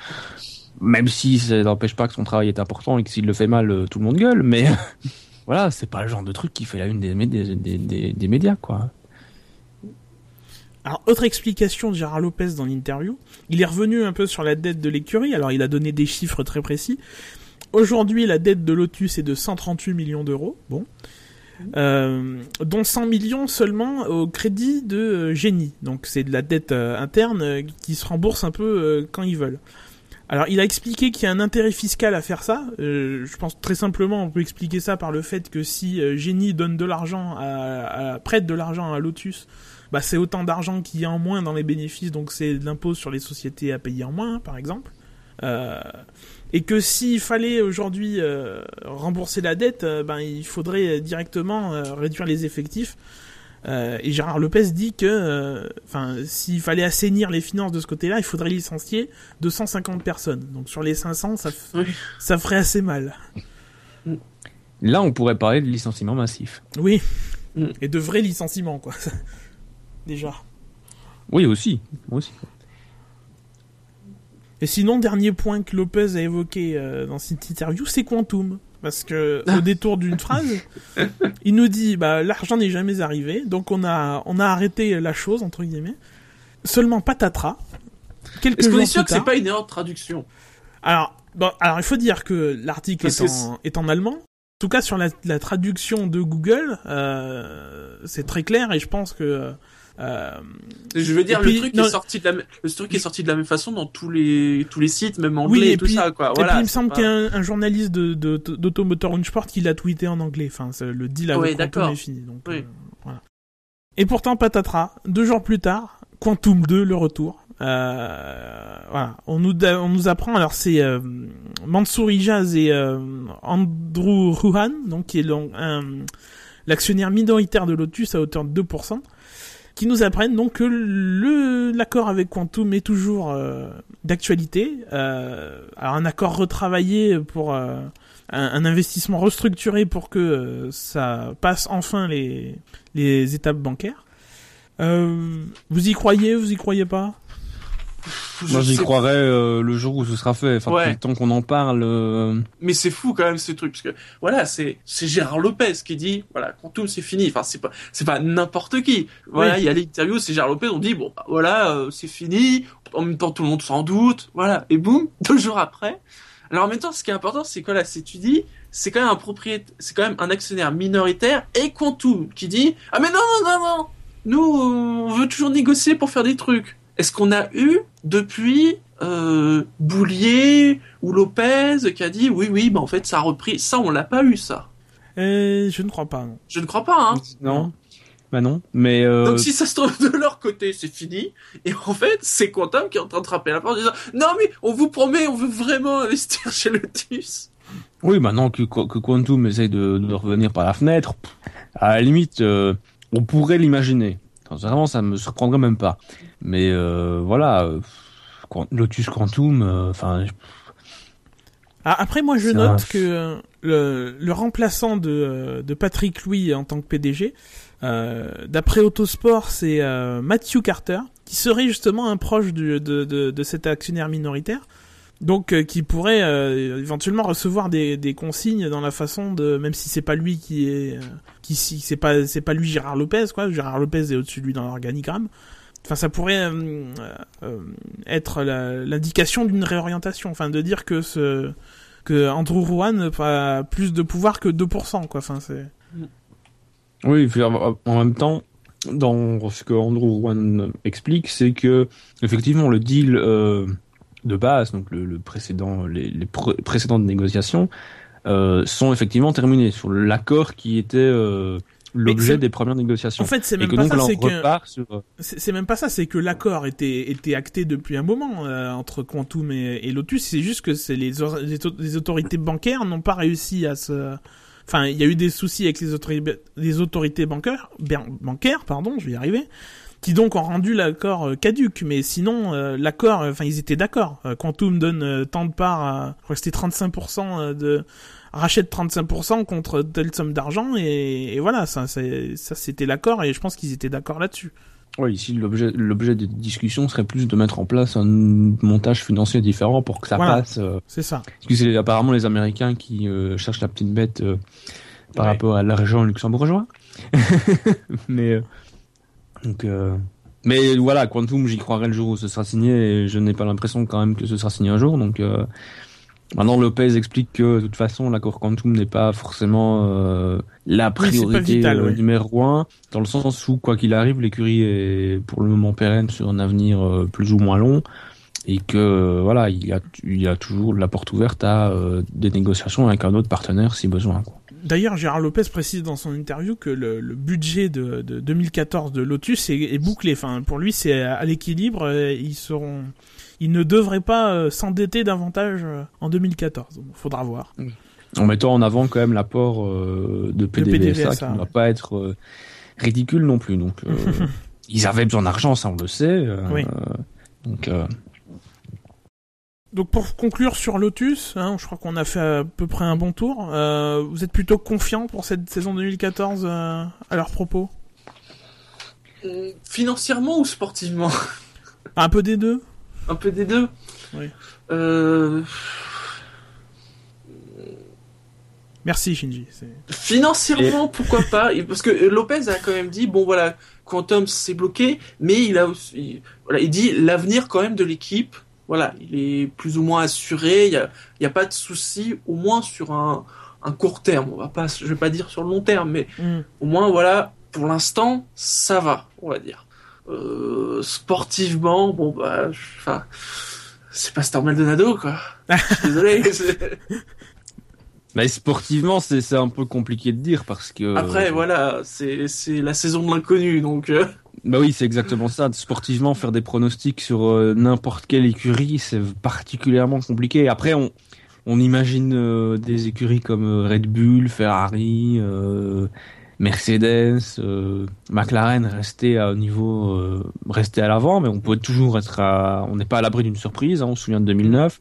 Même si ça n'empêche pas que son travail est important et que s'il le fait mal, euh, tout le monde gueule, mais voilà, c'est pas le genre de truc qui fait la une des, des, des- des médias, quoi. Alors, autre explication de Gérard Lopez dans l'interview. Il est revenu un peu sur la dette de l'écurie. Alors, il a donné des chiffres très précis. Aujourd'hui, la dette de Lotus est de 138 millions d'euros. Bon. Euh, dont 100 millions seulement au crédit de euh, Génie. Donc, c'est de la dette euh, interne qui se rembourse un peu quand ils veulent. Alors, il a expliqué qu'il y a un intérêt fiscal à faire ça. Je pense très simplement, on peut expliquer ça par le fait que si Génie donne de l'argent, à- prête de l'argent à Lotus, bah, c'est autant d'argent qu'il y a en moins dans les bénéfices, donc c'est de l'impôt sur les sociétés à payer en moins, par exemple. Euh, et que s'il fallait aujourd'hui euh, rembourser la dette, euh, ben il faudrait directement euh, réduire les effectifs. Euh, et Gérard Lopez dit que, euh, enfin, s'il fallait assainir les finances de ce côté-là, il faudrait licencier 250 personnes. Donc sur les 500, ça, f- Oui. ça ferait assez mal. Là, on pourrait parler de licenciement massif. Oui. Mm. Et de vrais licenciements, quoi. Déjà. Oui, aussi. aussi. Et sinon, dernier point que Lopez a évoqué euh, dans cette interview, c'est Quantum. Parce que Ah. au détour d'une phrase, il nous dit bah l'argent n'est jamais arrivé, donc on a on a arrêté la chose entre guillemets. Seulement patatras. Est-ce qu'on est sûr que c'est pas une erreur de traduction? Alors bon, alors il faut dire que l'article est, en, est en allemand. En tout cas sur la, la traduction de Google, euh, c'est très clair et je pense que euh, Je veux dire, Et puis, le truc non- est sorti de la, même- le truc est sorti de la même façon dans tous les tous les sites, même anglais Oui, et, et tout puis- ça, quoi. Et Voilà. puis il me semble pas- qu'il y a un, un journaliste de, de, d'Automotor Unsport qui l'a tweeté en anglais. Enfin, le deal avec Ouais, Quantum est fini. Donc, Oui. euh, voilà. Et pourtant, patatras, deux jours plus tard, Quantum 2, le retour. Euh, voilà. On nous, on nous apprend, alors c'est euh, Mansour Ijaz et euh, Andrew Ruhan, donc qui est un- l'actionnaire minoritaire de Lotus à hauteur de 2%, qui nous apprennent donc que le l'accord avec Quantum est toujours euh, d'actualité. Euh, alors un accord retravaillé pour euh, un, un investissement restructuré pour que ça passe enfin les les étapes bancaires. Vous y croyez, vous y croyez pas? Je Moi, j'y sais- croirais euh, le jour où ce sera fait. Enfin, Ouais. le temps qu'on en parle. euh, Mais c'est fou quand même ce truc parce que voilà, c'est c'est Gérard Lopez qui dit voilà, Quantum c'est fini. Enfin, c'est pas c'est pas n'importe qui. Voilà, Oui. il y a l'interview, c'est Gérard Lopez, on dit bon bah, voilà, euh, c'est fini. En même temps, tout le monde s'en doute. Voilà, et boum, deux jours après. Alors en même temps, ce qui est important, c'est que là, c'est tu dis, c'est quand même un propriétaire, c'est quand même un actionnaire minoritaire et Quantum qui dit ah mais non non non non, nous on veut toujours négocier pour faire des trucs. Est-ce qu'on a eu depuis euh, Boulier ou Lopez qui a dit oui oui bah en fait ça a repris ça on l'a pas eu ça euh, Je ne crois pas. Non. je ne crois pas hein Non. Bah non. Mais euh, donc si ça se trouve de leur côté c'est fini et en fait c'est Quantum qui est en train de frapper la porte en disant non mais on vous promet on veut vraiment investir chez Lotus oui, maintenant que, que Quantum essaye de, de revenir par la fenêtre, pff, à la limite, euh, on pourrait l'imaginer. Vraiment, ça me surprendrait même pas. Mais euh, voilà, euh, Lotus Quantum, euh, enfin, Ah, après, moi, je note que le, le remplaçant de, de Patrick Louis en tant que PDG, euh, d'après Autosport, c'est euh, Matthew Carter, qui serait justement un proche du- de, de, de cet actionnaire minoritaire. Donc, euh, qui pourrait euh, éventuellement recevoir des, des consignes dans la façon de, même si c'est pas lui qui est, euh, qui si c'est pas c'est pas lui Gérard Lopez quoi, Gérard Lopez est au-dessus de lui dans l'organigramme. Enfin, ça pourrait euh, euh, être l'indication d'une réorientation, enfin de dire que ce que Andrew Rowan a plus de pouvoir que 2%, quoi. Enfin, c'est. oui, en même temps, dans ce que Andrew Wan explique, c'est que effectivement le deal euh, de base, donc le, le précédent, les, les pr- précédentes négociations, euh, sont effectivement terminées sur l'accord qui était euh, l'objet des premières négociations. En fait, c'est même que pas donc ça, c'est que sur. euh, c'est même pas ça, c'est que l'accord était était acté depuis un moment euh, entre Quantum et, et Lotus. C'est juste que c'est les, or- les, auto- les autorités bancaires n'ont pas réussi à se enfin, il y a eu des soucis avec les autorités, les autorités bancaires, bancaires, pardon, je vais y arriver, qui donc ont rendu l'accord euh, caduque. Mais sinon, euh, l'accord, enfin, ils étaient d'accord. Quantum donne tant de parts, à, je crois que c'était 35% de rachète 35% contre telle somme d'argent et, voilà, ça, ça c'était l'accord et je pense qu'ils étaient d'accord là-dessus. Oui, ici l'objet des discussions serait plus de mettre en place un montage financier différent pour que ça passe. Euh, c'est ça. Parce que c'est apparemment les Américains qui euh, cherchent la petite bête euh, par rapport à l'argent luxembourgeois. mais donc mais voilà, Quantum, j'y croirai le jour où ce sera signé et je n'ai pas l'impression quand même que ce sera signé un jour. Donc Maintenant, Lopez explique que de toute façon, l'accord Quantum n'est pas forcément euh, la priorité euh, numéro un, dans le sens où, quoi qu'il arrive, l'écurie est pour le moment pérenne sur un avenir euh, plus ou moins long, et que voilà, il y a, il y a toujours la porte ouverte à des négociations avec un autre partenaire si besoin. D'ailleurs, Gérard Lopez précise dans son interview que le, budget de, 2014 de Lotus est, est, bouclé. Enfin, pour lui, c'est à l'équilibre. Ils seront il ne devrait pas euh, s'endetter davantage euh, en 2014. Faudra voir. En mettant en avant quand même l'apport euh, de PDVSA, qui ne va pas être ridicule non plus. Donc, ils avaient besoin d'argent, ça on le sait. Oui. donc. Donc pour conclure sur Lotus, hein, je crois qu'on a fait à peu près un bon tour. vous êtes plutôt confiant pour cette saison 2014 à leur propos? Financièrement ou sportivement? Un peu des deux un peu des deux? Oui. Euh, Merci Shinji. Financièrement, pourquoi pas? Parce que Lopez a quand même dit bon voilà, Quantum s'est bloqué, mais il a aussi, voilà, il dit l'avenir quand même de l'équipe. Voilà, il est plus ou moins assuré. Il y a, y a pas de souci, au moins sur un, un, court terme. On va pas, je vais pas dire sur le long terme, mais mm. au moins voilà, pour l'instant, ça va, on va dire. Euh, sportivement, bon bah, enfin, c'est pas Star Maldonado quoi. Désolé. Mais sportivement, c'est un peu compliqué de dire parce que. Après, voilà, c'est la saison de l'inconnu, donc. Euh. Bah oui, c'est exactement ça. Sportivement, faire des pronostics sur euh, n'importe quelle écurie, c'est particulièrement compliqué. Après, on, imagine des écuries comme Red Bull, Ferrari, Mercedes, euh, McLaren rester à niveau, euh, rester à l'avant, mais on peut toujours être à, on n'est pas à l'abri d'une surprise. Hein, on se souvient de 2009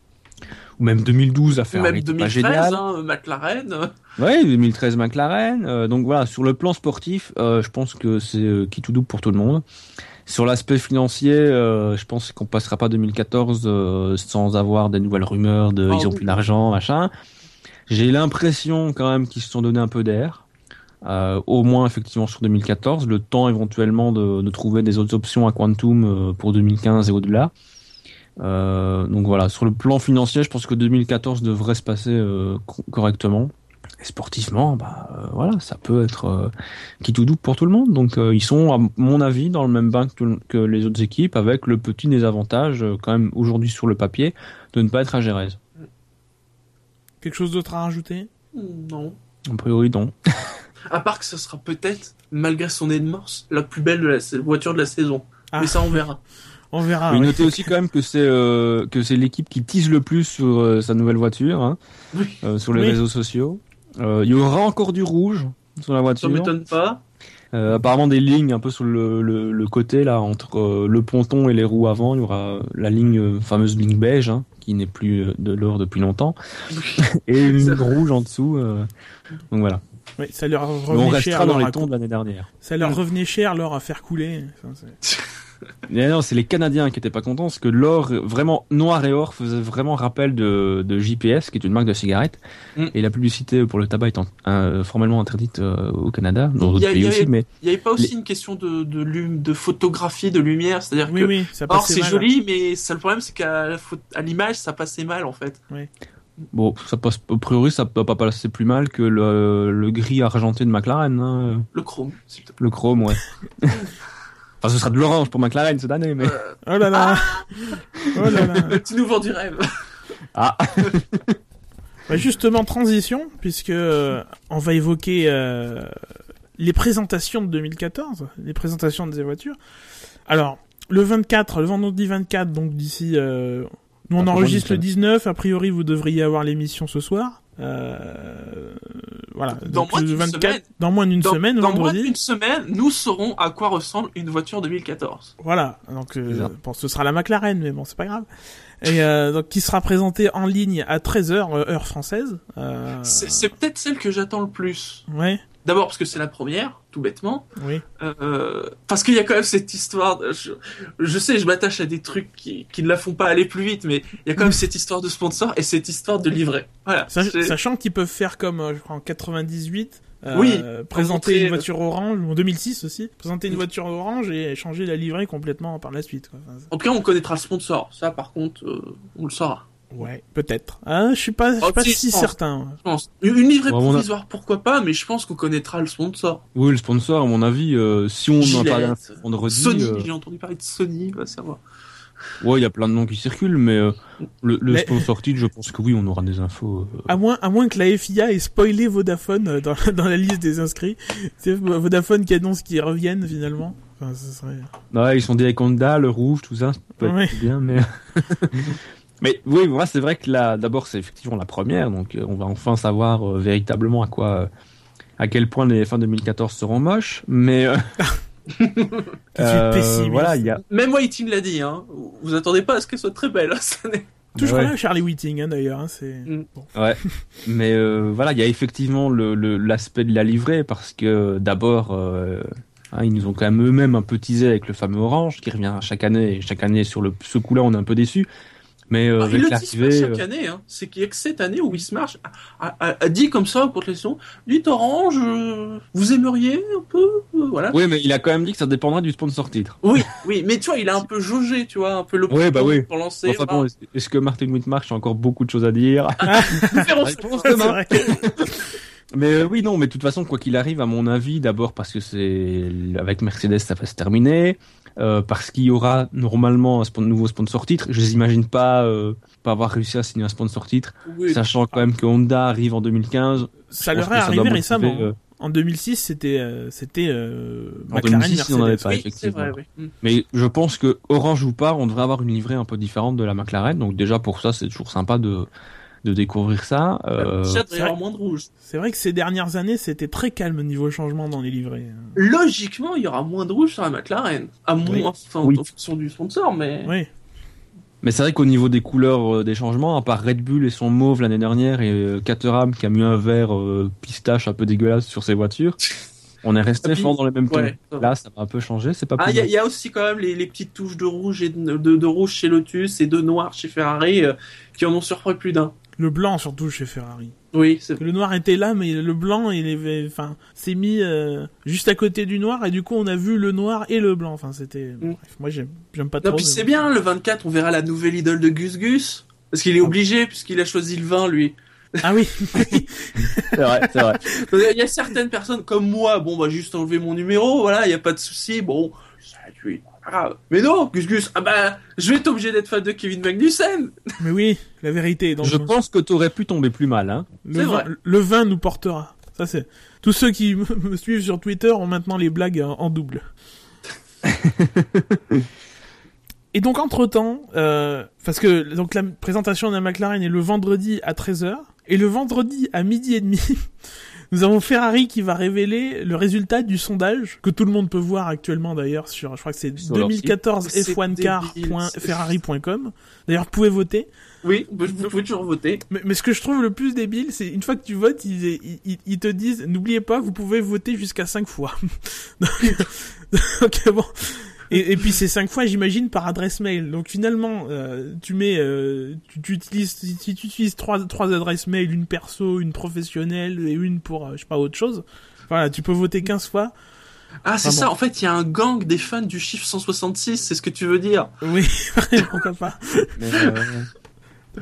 ou même 2012 à faire même 2013, pas hein, McLaren. Oui, 2013 McLaren. Euh, donc voilà, sur le plan sportif, euh, je pense que c'est qui tout double pour tout le monde. Sur l'aspect financier, je pense qu'on passera pas 2014 sans avoir des nouvelles rumeurs de oh, ils ont plus d'argent, machin. J'ai l'impression quand même qu'ils se sont donné un peu d'air. Euh, au moins effectivement sur 2014, le temps éventuellement de, de trouver des autres options à Quantum euh, pour 2015 et au-delà. Euh, donc voilà, sur le plan financier, je pense que 2014 devrait se passer euh, correctement. Et sportivement, bah euh, voilà, ça peut être qui tout doute pour tout le monde. Donc ils sont, à mon avis, dans le même bain que, que les autres équipes, avec le petit désavantage quand même aujourd'hui sur le papier de ne pas être à Gérèse. Quelque chose d'autre à rajouter? Non. A priori, non. À part que ce sera peut-être, malgré son nez de morse, la plus belle de la voiture de la saison. Ah. Mais ça, on verra. on verra. Oui, Notez aussi quand même que c'est euh, que c'est l'équipe qui tease le plus sur euh, sa nouvelle voiture, hein, euh, sur les réseaux sociaux. Il y aura encore du rouge sur la voiture. Ça m'étonne pas. apparemment des lignes un peu sur le, le, côté là entre le ponton et les roues avant. Il y aura la ligne fameuse ligne beige hein, qui n'est plus de l'or depuis longtemps et une ligne rouge en dessous. donc voilà. Oui, ça leur revenait on restera dans les tons de l'année dernière. Ça leur revenait cher l'or à faire couler. Mais non, c'est les Canadiens qui étaient pas contents parce que l'or vraiment noir et or faisait vraiment rappel de, de JPS, qui est une marque de cigarettes, mm. et la publicité pour le tabac étant euh, formellement interdite euh, au Canada, dans d'autres pays aussi. Mais il n'y avait pas aussi une question de, de, de, photographie, de lumière, c'est-à-dire oui, que oui, ça or c'est joli, mais ça, le problème c'est qu'à l'image ça passait mal en fait. Oui. Bon, ça passe, a priori, ça peut pas passer plus mal que le, le gris argenté de McLaren. Hein. Le chrome, s'il te plaît. Le chrome, ouais. enfin, ce sera de l'orange pour McLaren cette année, mais. Euh, oh là là Oh là là Tu nous vends du rêve Ah bah Justement, transition, puisque euh, on va évoquer euh, les présentations de 2014, les présentations des voitures. Alors, le 24, le vendredi 24, donc d'ici euh, nous, on enregistre le 19. A priori, vous devriez avoir l'émission ce soir. Euh, voilà. Dans Donc, moins d'une 24, semaine. dans moins d'une Dans, semaine, dans moins vendredi. d'une semaine, nous saurons à quoi ressemble une voiture 2014. Voilà, donc euh, bon, ce sera la McLaren, mais bon, c'est pas grave. Et euh, donc qui sera présentée en ligne à 13h heure française. Euh, C'est peut-être celle que j'attends le plus. Ouais, D'abord parce que c'est la première, tout bêtement. oui. Euh, parce qu'il y a quand même cette histoire. de- je, je sais, je m'attache à des trucs qui, qui ne la font pas aller plus vite, mais il y a quand même cette histoire de sponsor et cette histoire de livret. Voilà. Sachant qu'ils peuvent faire comme euh, je crois en 98. Euh, Oui, présenter une voiture orange, en 2006 aussi, présenter une voiture orange et changer la livrée complètement par la suite. Quoi. Enfin, En tout cas, on connaîtra le sponsor. Ça, par contre, euh, on le saura. ouais, peut-être. Ah, je suis pas, je suis Oh, pas si, si je pense. certain. Je pense. Une, livrée on a- provisoire, pourquoi pas, mais je pense qu'on connaîtra le sponsor. Oui, le sponsor, à mon avis, euh, si on en Gillette, parle vendredi, Sony, euh, j'ai entendu parler de Sony, va savoir. Ouais, il y a plein de noms qui circulent, mais euh, le, le Mais- sponsor titre, je pense que oui, on aura des infos. euh. À moins, à moins que la FIA ait spoilé Vodafone euh, dans, dans la liste des inscrits. C'est Vodafone qui annonce qu'ils reviennent finalement. Enfin, ce serait... Ouais, ils sont des Honda, le rouge, tout ça, ça peut Ouais. être bien, mais. mais oui, moi, c'est vrai que là, d'abord, c'est effectivement la première, donc on va enfin savoir euh, véritablement à quoi, à quel point les F1 2014 seront moches, mais. euh, pessimiste. voilà, il y a. Même Whiting l'a dit, hein. Vous attendez pas à ce qu'elle soit très belle, hein. Toujours Ouais. là, Charlie Whiting, hein, d'ailleurs. Hein, c'est... Mm. Bon. Ouais, mais euh, voilà, il y a effectivement le le- l'aspect de la livrée parce que d'abord, euh, hein, ils nous ont quand même eux-mêmes un peu teasé avec le fameux orange qui revient chaque année. Et chaque année sur le ce coup-là, on est un peu déçu. Mais euh, Ah, il avec dit l'arrivée, chaque euh, année, hein. C'est qu'il y a que cette année où Wismarch a, a, a- a dit comme ça pour les sons, dites Orange, euh, vous aimeriez un peu, euh, voilà. oui, mais il a quand même dit que ça dépendra du sponsor titre. Oui, oui, mais tu vois, il a un peu jaugé, tu vois, un peu le Ouais, bah oui. pour lancer. Enfin bon, est-ce- est-ce que Martin Whitmarsh a encore beaucoup de choses à dire? Verrons ça. Réponse demain. Mais euh, oui, non, mais de toute façon, quoi qu'il arrive, à mon avis, d'abord parce que c'est avec Mercedes, ça va se terminer, euh, parce qu'il y aura normalement un spon- nouveau sponsor titre. Je les imagine pas euh, pas avoir réussi à signer un sponsor titre, Oui. sachant quand même que Honda arrive en 2015. Ça leur est arrivé récemment. euh, En 2006, c'était euh, c'était euh, En McLaren 2006, ils en avaient Mercedes. pas. Oui, effectivement. vrai, oui. Mm. Mais je pense que Orange ou pas, on devrait avoir une livrée un peu différente de la McLaren. Donc déjà pour ça, c'est toujours sympa de de découvrir ça. Euh, c'est vrai. moins de rouge. C'est vrai que ces dernières années, c'était très calme niveau changement dans les livrets. Logiquement, il y aura moins de rouge sur la McLaren. À moins, Oui. enfin, Oui. en fonction du sponsor, mais. Oui. Mais c'est vrai qu'au niveau des couleurs euh, des changements, à part Red Bull et son mauve l'année dernière et euh, Caterham qui a mis un vert euh, pistache un peu dégueulasse sur ses voitures, on est resté Ah, puis- fort dans les mêmes tons. Ouais. Là, ça va un peu changer, c'est pas Ah, il y, a- il y a aussi quand même les, les petites touches de rouge et de, de, de rouge chez Lotus et de noir chez Ferrari euh, qui en ont surpris plus d'un. Le blanc surtout chez Ferrari. Oui, c'est Le noir était là, mais le blanc, il avait, enfin, s'est mis euh, juste à côté du noir, et du coup, on a vu le noir et le blanc. Enfin, c'était. Mm. Bref, moi, j'aime, j'aime pas Non, trop. puis mais c'est bon. bien, le 24, on verra la nouvelle idole de Gus Gus. Parce qu'il est obligé, puisqu'il a choisi le vin, lui. Ah oui. C'est vrai, c'est vrai. Il y a certaines personnes comme moi, bon, bah, juste enlever mon numéro, voilà, il n'y a pas de souci, bon, ça lui, pas grave. Mais non, Gus Gus, ah bah, je vais être obligé d'être fan de Kevin Magnussen. mais oui, la vérité est dans Je le- pense que t'aurais pu tomber plus mal, hein. le c'est vin, vrai. le vin nous portera. Ça c'est. Tous ceux qui me suivent sur Twitter ont maintenant les blagues en, double. Et donc entre temps, parce que donc la présentation de la McLaren est le vendredi à 13h et le vendredi à midi et demi, nous avons Ferrari qui va révéler le résultat du sondage que tout le monde peut voir actuellement d'ailleurs sur, je crois que c'est Sur leur site. 2014 C'est f1car.ferrari.com. D'ailleurs, vous pouvez voter. Oui, vous pouvez toujours voter. Mais, mais ce que je trouve le plus débile, c'est une fois que tu votes, ils, ils, ils- ils te disent, n'oubliez pas, vous pouvez voter jusqu'à 5 fois. donc, donc, bon. Et, et puis c'est 5 fois, j'imagine, par adresse mail. Donc finalement, euh, tu mets, euh, tu, tu utilises, si tu utilises trois, trois adresses mail, une perso, une professionnelle et une pour, euh, je sais pas, autre chose. Voilà, tu peux voter 15 fois. Ah, c'est ça, en fait, il y a un gang des fans du chiffre 166, c'est ce que tu veux dire. Oui, pourquoi pas. Mais, euh,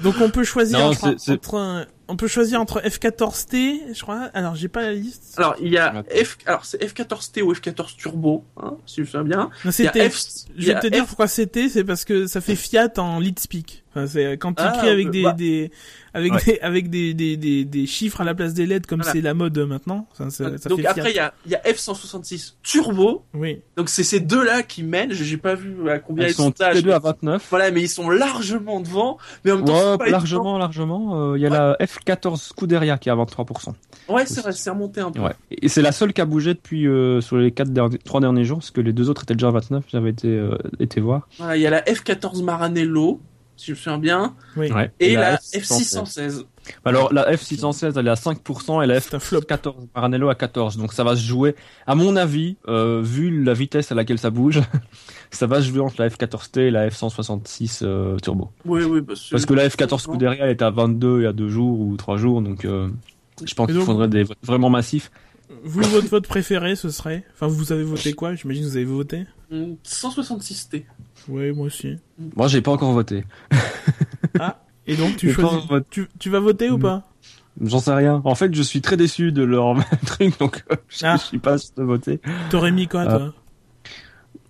Donc on peut choisir Non, entre, c'est- c'est- entre un- on peut choisir entre F14T, je crois. Alors j'ai pas la liste. Alors, il y a. F, alors c'est F14T ou F14 Turbo, hein, si je me souviens bien. Non, Il y a c'était. F, Je vais te dire F- pourquoi c'était, c'est parce que ça fait Fiat en lead speak. Enfin, c'est quand tu Ah, écris avec euh, des, bah. des avec Ouais. des avec des, des, des, des chiffres à la place des lettres comme Voilà. c'est la mode maintenant. Ça, ça, ça Donc fait après, il y a, il y a F166 Turbo. Oui. Donc c'est ces deux-là qui mènent. J'ai pas vu à combien elles ils sont sont les deux à 29. Voilà, mais ils sont largement devant. Mais en même temps, Ouais, largement, largement. Euh, Il y a la F14 Scuderia qui est à 23%. Ouais, c'est vrai, c'est remonté un peu. Ouais. Et c'est la seule qui a bougé depuis euh, sur les quatre derniers, trois derniers jours, parce que les deux autres étaient déjà à 29. J'avais été euh, été voir. Voilà, il y a la F14 Maranello, si je me souviens bien, Oui. Ouais. et, la, F616. F616. Alors la F616 elle est à 5% et la C'est un flop. F14 Maranello à 14. Donc ça va se jouer. À mon avis, euh, vu la vitesse à laquelle ça bouge, ça va se jouer entre la F14T et la F166 euh, Turbo. Oui, oui, bah, Parce que la F14 Scuderia elle était à 22 il y a deux jours ou trois jours, donc euh, je pense qu'il faudrait des votes vraiment massifs. Vous, votre vote préféré, ce serait Enfin, vous avez voté quoi? J'imagine que vous avez voté Mm, 166T. Oui, moi aussi. Moi j'ai pas encore voté. Ah, et donc tu choisis. Tu, tu vas voter ou pas? J'en sais rien. En fait, je suis très déçu de leur truc, donc euh, je, Ah. je suis pas sûr de voter. T'aurais mis quoi, toi?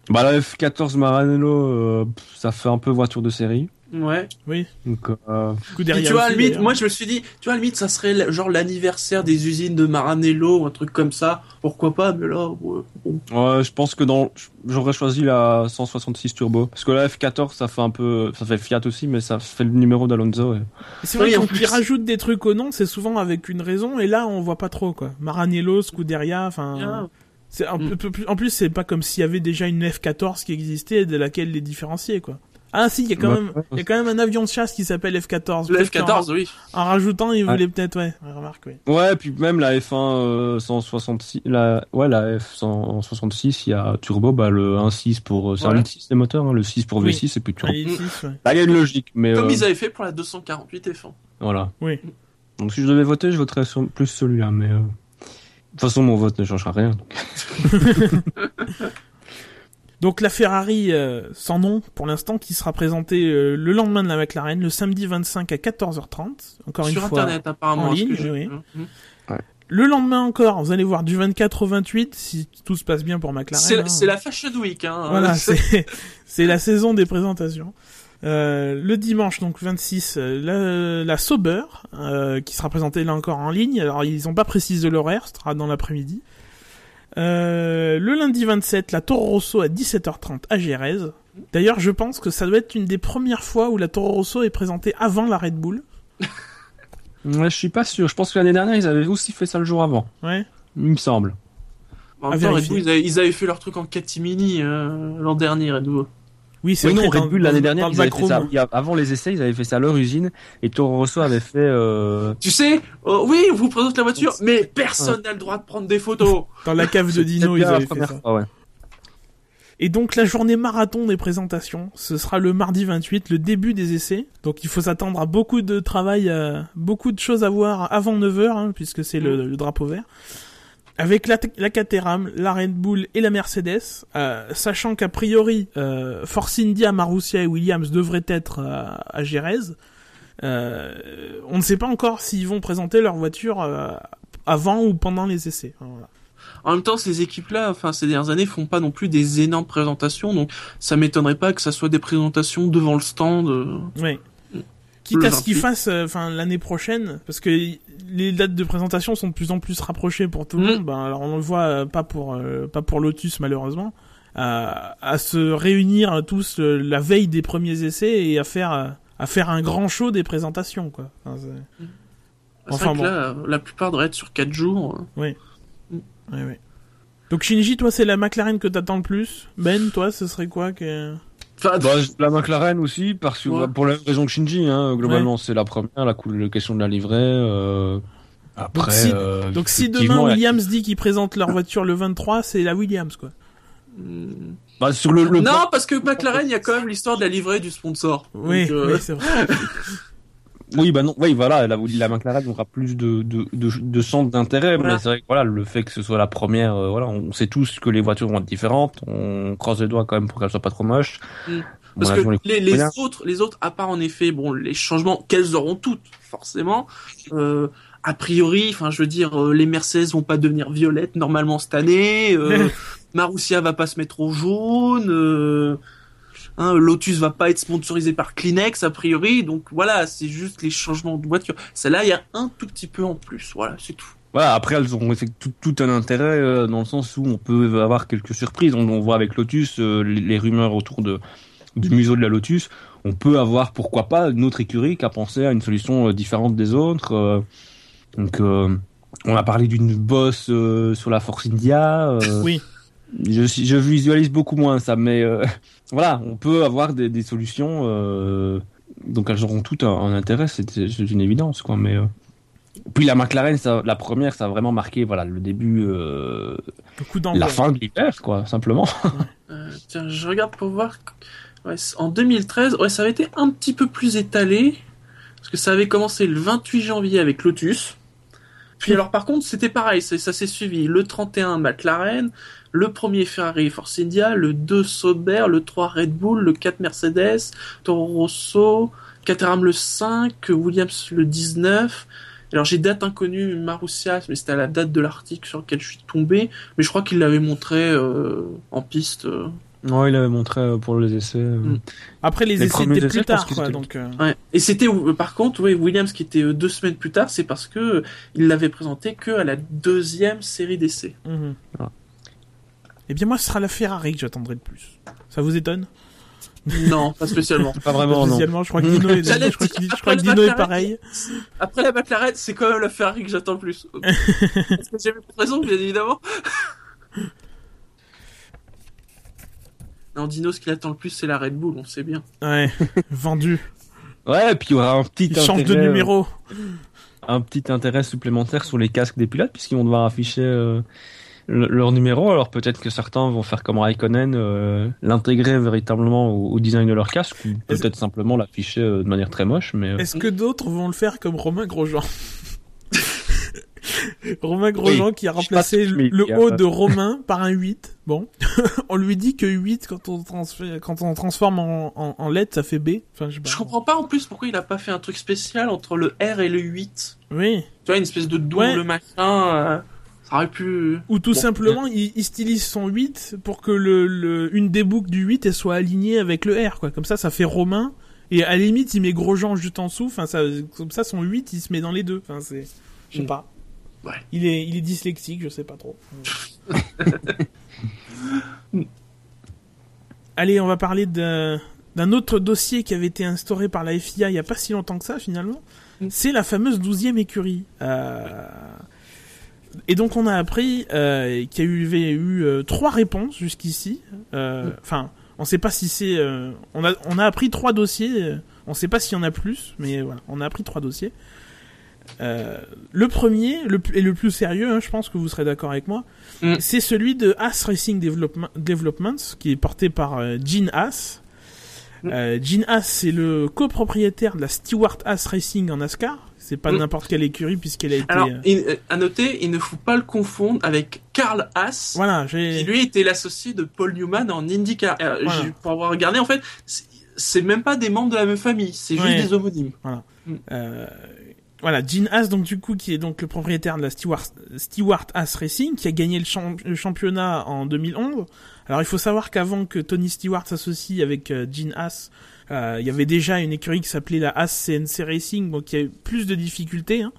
Bah la F14 Maranello, euh, ça fait un peu voiture de série. Ouais. Oui. Donc euh, Coup Et derrière. tu vois, à aussi, limite, d'ailleurs. moi je me suis dit, tu vois, à limite, ça serait le- genre l'anniversaire des usines de Maranello ou un truc comme ça. Pourquoi pas, mais là, ouais, bon. Ouais, je pense que dans, j'aurais choisi la 166 turbo. Parce que la F14, ça fait un peu, ça fait Fiat aussi, mais ça fait le numéro d'Alonso. C'est vrai Oui, quand plus. ils rajoutent des trucs au nom, c'est souvent avec une raison, et là on voit pas trop quoi. Maranello, Scuderia, enfin. Ah. C'est un Mm. peu plus. En plus, c'est pas comme s'il y avait déjà une F14 qui existait et de laquelle les différencier quoi. Ah si, il y a quand même, ouais. il y a quand même un avion de chasse qui s'appelle F14. Le Peut-être qu'en- F14, oui. En, rajoutant, ils Ouais. voulaient peut-être, ouais. ouais, Remarque, oui. Ouais, puis même la F1 euh, 166, la, ouais, la F166, il y a turbo, bah, le 1.6 pour, euh, c'est Ouais. un 6 les moteurs, hein, le 6 pour Oui. V6 et puis turbo. Là, il y a une logique, mais, Comme euh, ils avaient fait pour la 248 F1. voilà. Oui. Donc si je devais voter, je voterais sur- plus celui-là, mais, euh, de toute façon, mon vote ne changera rien. donc. Donc la Ferrari euh, sans nom pour l'instant qui sera présentée euh, le lendemain de la McLaren, le samedi 25 à 14h30. Encore Sur une fois. Internet, apparemment. en ligne, oui. vu. Mhm. Le lendemain encore, vous allez voir du 24 au 28 si tout se passe bien pour McLaren. C'est hein. la Fashion Week, hein. Voilà, c'est c'est la saison des présentations. Euh, le dimanche, donc 26, euh, la, la Sauber, euh, qui sera présentée là encore en ligne. Alors, ils n'ont pas précisé l'horaire, ce sera dans l'après-midi. Euh, le lundi 27, la Toro Rosso à 17h30 à Gérez. D'ailleurs, je pense que ça doit être une des premières fois où la Toro Rosso est présentée avant la Red Bull. Ouais, je suis pas sûr. Je pense que l'année dernière, ils avaient aussi fait ça le jour avant. Ouais. Il me semble. En même temps, Red. Bull, ils, avaient, ils avaient fait leur truc en catimini euh, l'an dernier, Red Bull. Oui, c'est Oui, non, Red Bull, l'année dernière, ils avaient fait ça. Il y a- Avant les essais, ils avaient fait ça à leur usine. Et Toro Rosso avait fait, euh, Tu sais, oh, oui, on vous présente la voiture, mais personne n'a le droit de prendre des photos. Dans la cave de Dino, ils la avaient fait ça. fois, ouais. Et donc la journée marathon des présentations, ce sera le mardi 28, le début des essais. Donc il faut s'attendre à beaucoup de travail, euh, beaucoup de choses à voir avant 9h, hein, puisque c'est le, le drapeau vert. Avec la, la Caterham, la Red Bull et la Mercedes, euh, sachant qu'a priori euh, Force India, Marussia et Williams devraient être à, à Jerez. Euh, on ne sait pas encore s'ils vont présenter leur voiture euh, avant ou pendant les essais. Voilà. En même temps, ces équipes-là, enfin, ces dernières années, font pas non plus des énormes présentations, donc ça m'étonnerait pas que ça soit des présentations devant le stand. euh. Ouais. Quitte à ce qu'ils 28. fassent, euh, enfin l'année prochaine, parce que les dates de présentation sont de plus en plus rapprochées pour tout le Mm. monde. Ben alors on le voit euh, pas pour euh, pas pour Lotus malheureusement, à, à se réunir euh, tous euh, la veille des premiers essais et à faire euh, à faire un grand show des présentations quoi. Enfin, vrai que là, la plupart devraient être sur 4 jours. ouais, ouais. Donc Shinji, toi c'est la McLaren que t'attends le plus. Ben, toi ce serait quoi que Enfin, Bah, je- la McLaren aussi, parce que Ouais. pour la même raison que Shinji, hein, globalement, c'est la première, la, question de la livrée. Euh... Après, Donc si- euh, Donc si demain Williams dit qu'ils présentent leur voiture le 23, c'est la Williams quoi. hmm. Bah, sur le, le Non, parce que McLaren, il y a quand même l'histoire de la livrée du sponsor. Oui, euh, oui c'est vrai. Oui, bah non, oui, voilà, la, la McLaren aura plus de, de, de, de centres d'intérêt, Voilà. mais c'est vrai que voilà, le fait que ce soit la première, euh, voilà, on sait tous que les voitures vont être différentes, on croise les doigts quand même pour qu'elles soient pas trop moches. Mm. Bon, Parce là, que les autres, les autres, à part en effet, bon, les changements qu'elles auront toutes, forcément. Euh, a priori, enfin, je veux dire, euh, les Mercedes vont pas devenir violettes normalement cette année. Euh, Marussia va pas se mettre au jaune. Euh, hein, Lotus va pas être sponsorisé par Kleenex a priori. Donc voilà, c'est juste les changements de voiture. Celle-là, il y a un tout petit peu en plus. Voilà, c'est tout. Voilà, après elles ont fait tout, tout un intérêt euh, dans le sens où on peut avoir quelques surprises. On, on voit avec Lotus euh, les, les rumeurs autour de du museau de la Lotus. on peut avoir pourquoi pas une autre écurie qui a pensé à une solution différente des autres. donc on a parlé d'une bosse sur la Force India. oui. Je, je, visualise beaucoup moins ça, mais voilà, on peut avoir des, des solutions. donc elles auront toutes un, intérêt, c'est une évidence, quoi. Mais puis la McLaren, ça, la première, ça a vraiment marqué voilà le début, euh, la fin de l'hiver, quoi, simplement. Euh, tiens, je regarde pour voir. en 2013, ouais, ça avait été un petit peu plus étalé parce que ça avait commencé le 28 janvier avec Lotus. Puis alors par contre, c'était pareil, ça, ça s'est suivi. Le 31 McLaren, le 1er Ferrari Force India, le 2 Sauber, le 3 Red Bull, le 4 Mercedes, Toro Rosso, Caterham le 5, Williams le 19, alors j'ai date inconnue Marussia, mais c'était à la date de l'article sur lequel je suis tombé, mais je crois qu'il l'avait montré euh, en piste. Euh. Non, il l'avait montré euh, pour les essais. Mm. Après les, essais étaient plus tard, quoi, donc. Ouais. Et c'était par contre, ouais, Williams qui était deux semaines plus tard, c'est parce que il l'avait présenté que à la deuxième série d'essais. Mhm. Eh bien moi, ce sera la Ferrari que j'attendrai le plus. Ça vous étonne? Non, pas spécialement. pas vraiment, spécialement, Je crois que Dino est, je crois que, Dino est pareil. Après la McLaren, c'est quand même la Ferrari que j'attends le plus. Parce que j'ai raison, bien évidemment. non, Dino, ce qu'il attend le plus, c'est la Red Bull, on sait bien. Ouais, vendu. Ouais, et puis il y aura un petit il change de numéro. Un petit intérêt supplémentaire sur les casques des pilotes, puisqu'ils vont devoir afficher euh, leur numéro. Alors peut-être que certains vont faire comme Raikkonen, euh, l'intégrer véritablement au, design de leur casque, ou peut-être simplement l'afficher euh, de manière très moche. Mais euh. est-ce que d'autres vont le faire comme Romain Grosjean Romain Grosjean qui a remplacé le haut de Romain par un 8. Bon, on lui dit que 8 quand on, quand on transforme en, en, LED ça fait B. Enfin, je, je comprends pas en plus pourquoi il a pas fait un truc spécial entre le R et le 8. Oui. Tu vois une espèce de double machin. Ça aurait pu... Ou tout simplement, il, il, stylise son 8 pour que le, le, une des boucles du 8 elle soit alignée avec le R, quoi. Comme ça, ça fait Romain. Et à la limite, il met Grosjean juste en dessous. Enfin, ça, comme ça, son 8, il se met dans les deux. Enfin, c'est, je sais mm. pas. Ouais. Il est, il est dyslexique, je sais pas trop. Allez, on va parler d'un autre dossier qui avait été instauré par la FIA il y a pas si longtemps que ça, finalement. Mm. C'est la fameuse 12e écurie. Euh, et donc on a appris euh, qu'il y avait eu euh, trois réponses jusqu'ici. Euh, enfin, on ne sait pas si c'est. on a on a appris trois dossiers. on ne sait pas s'il y en a plus, mais voilà, on a appris trois dossiers. le premier, le, et le plus sérieux, hein, je pense que vous serez d'accord avec moi, mm. c'est celui de As Racing Developments, qui est porté par Gene As. Mm. Gene As, c'est le copropriétaire de la Stewart As Racing en NASCAR. C'est pas n'importe quelle écurie puisqu'elle a été. Alors, euh, euh, à noter, il ne faut pas le confondre avec Karl Haas. Voilà, qui lui était l'associé de Paul Newman en IndyCar. Euh, pour avoir regardé, en fait, c'est même pas des membres de la même famille, c'est juste des homonymes. Voilà. Mm. voilà, Gene Haas, donc du coup, qui est donc le propriétaire de la Stewart, Stewart Haas Racing, qui a gagné le, championnat en 2011. Alors, il faut savoir qu'avant que Tony Stewart s'associe avec Gene Haas, euh, il y avait déjà une écurie qui s'appelait la AS CNC Racing, donc qui a eu plus de difficultés. Hein.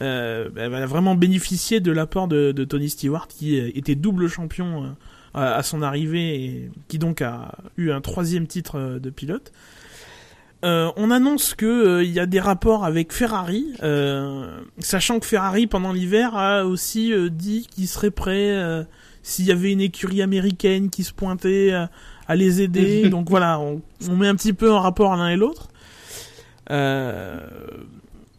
Euh, elle a vraiment bénéficié de l'apport de, de, Tony Stewart, qui euh, était double champion à son arrivée et qui donc a eu un troisième titre de pilote. Euh, on annonce que il y a des rapports avec Ferrari, euh, sachant que Ferrari pendant l'hiver a aussi dit qu'il serait prêt s'il y avait une écurie américaine qui se pointait à les aider. donc voilà, on, met un petit peu en rapport l'un et l'autre. Euh,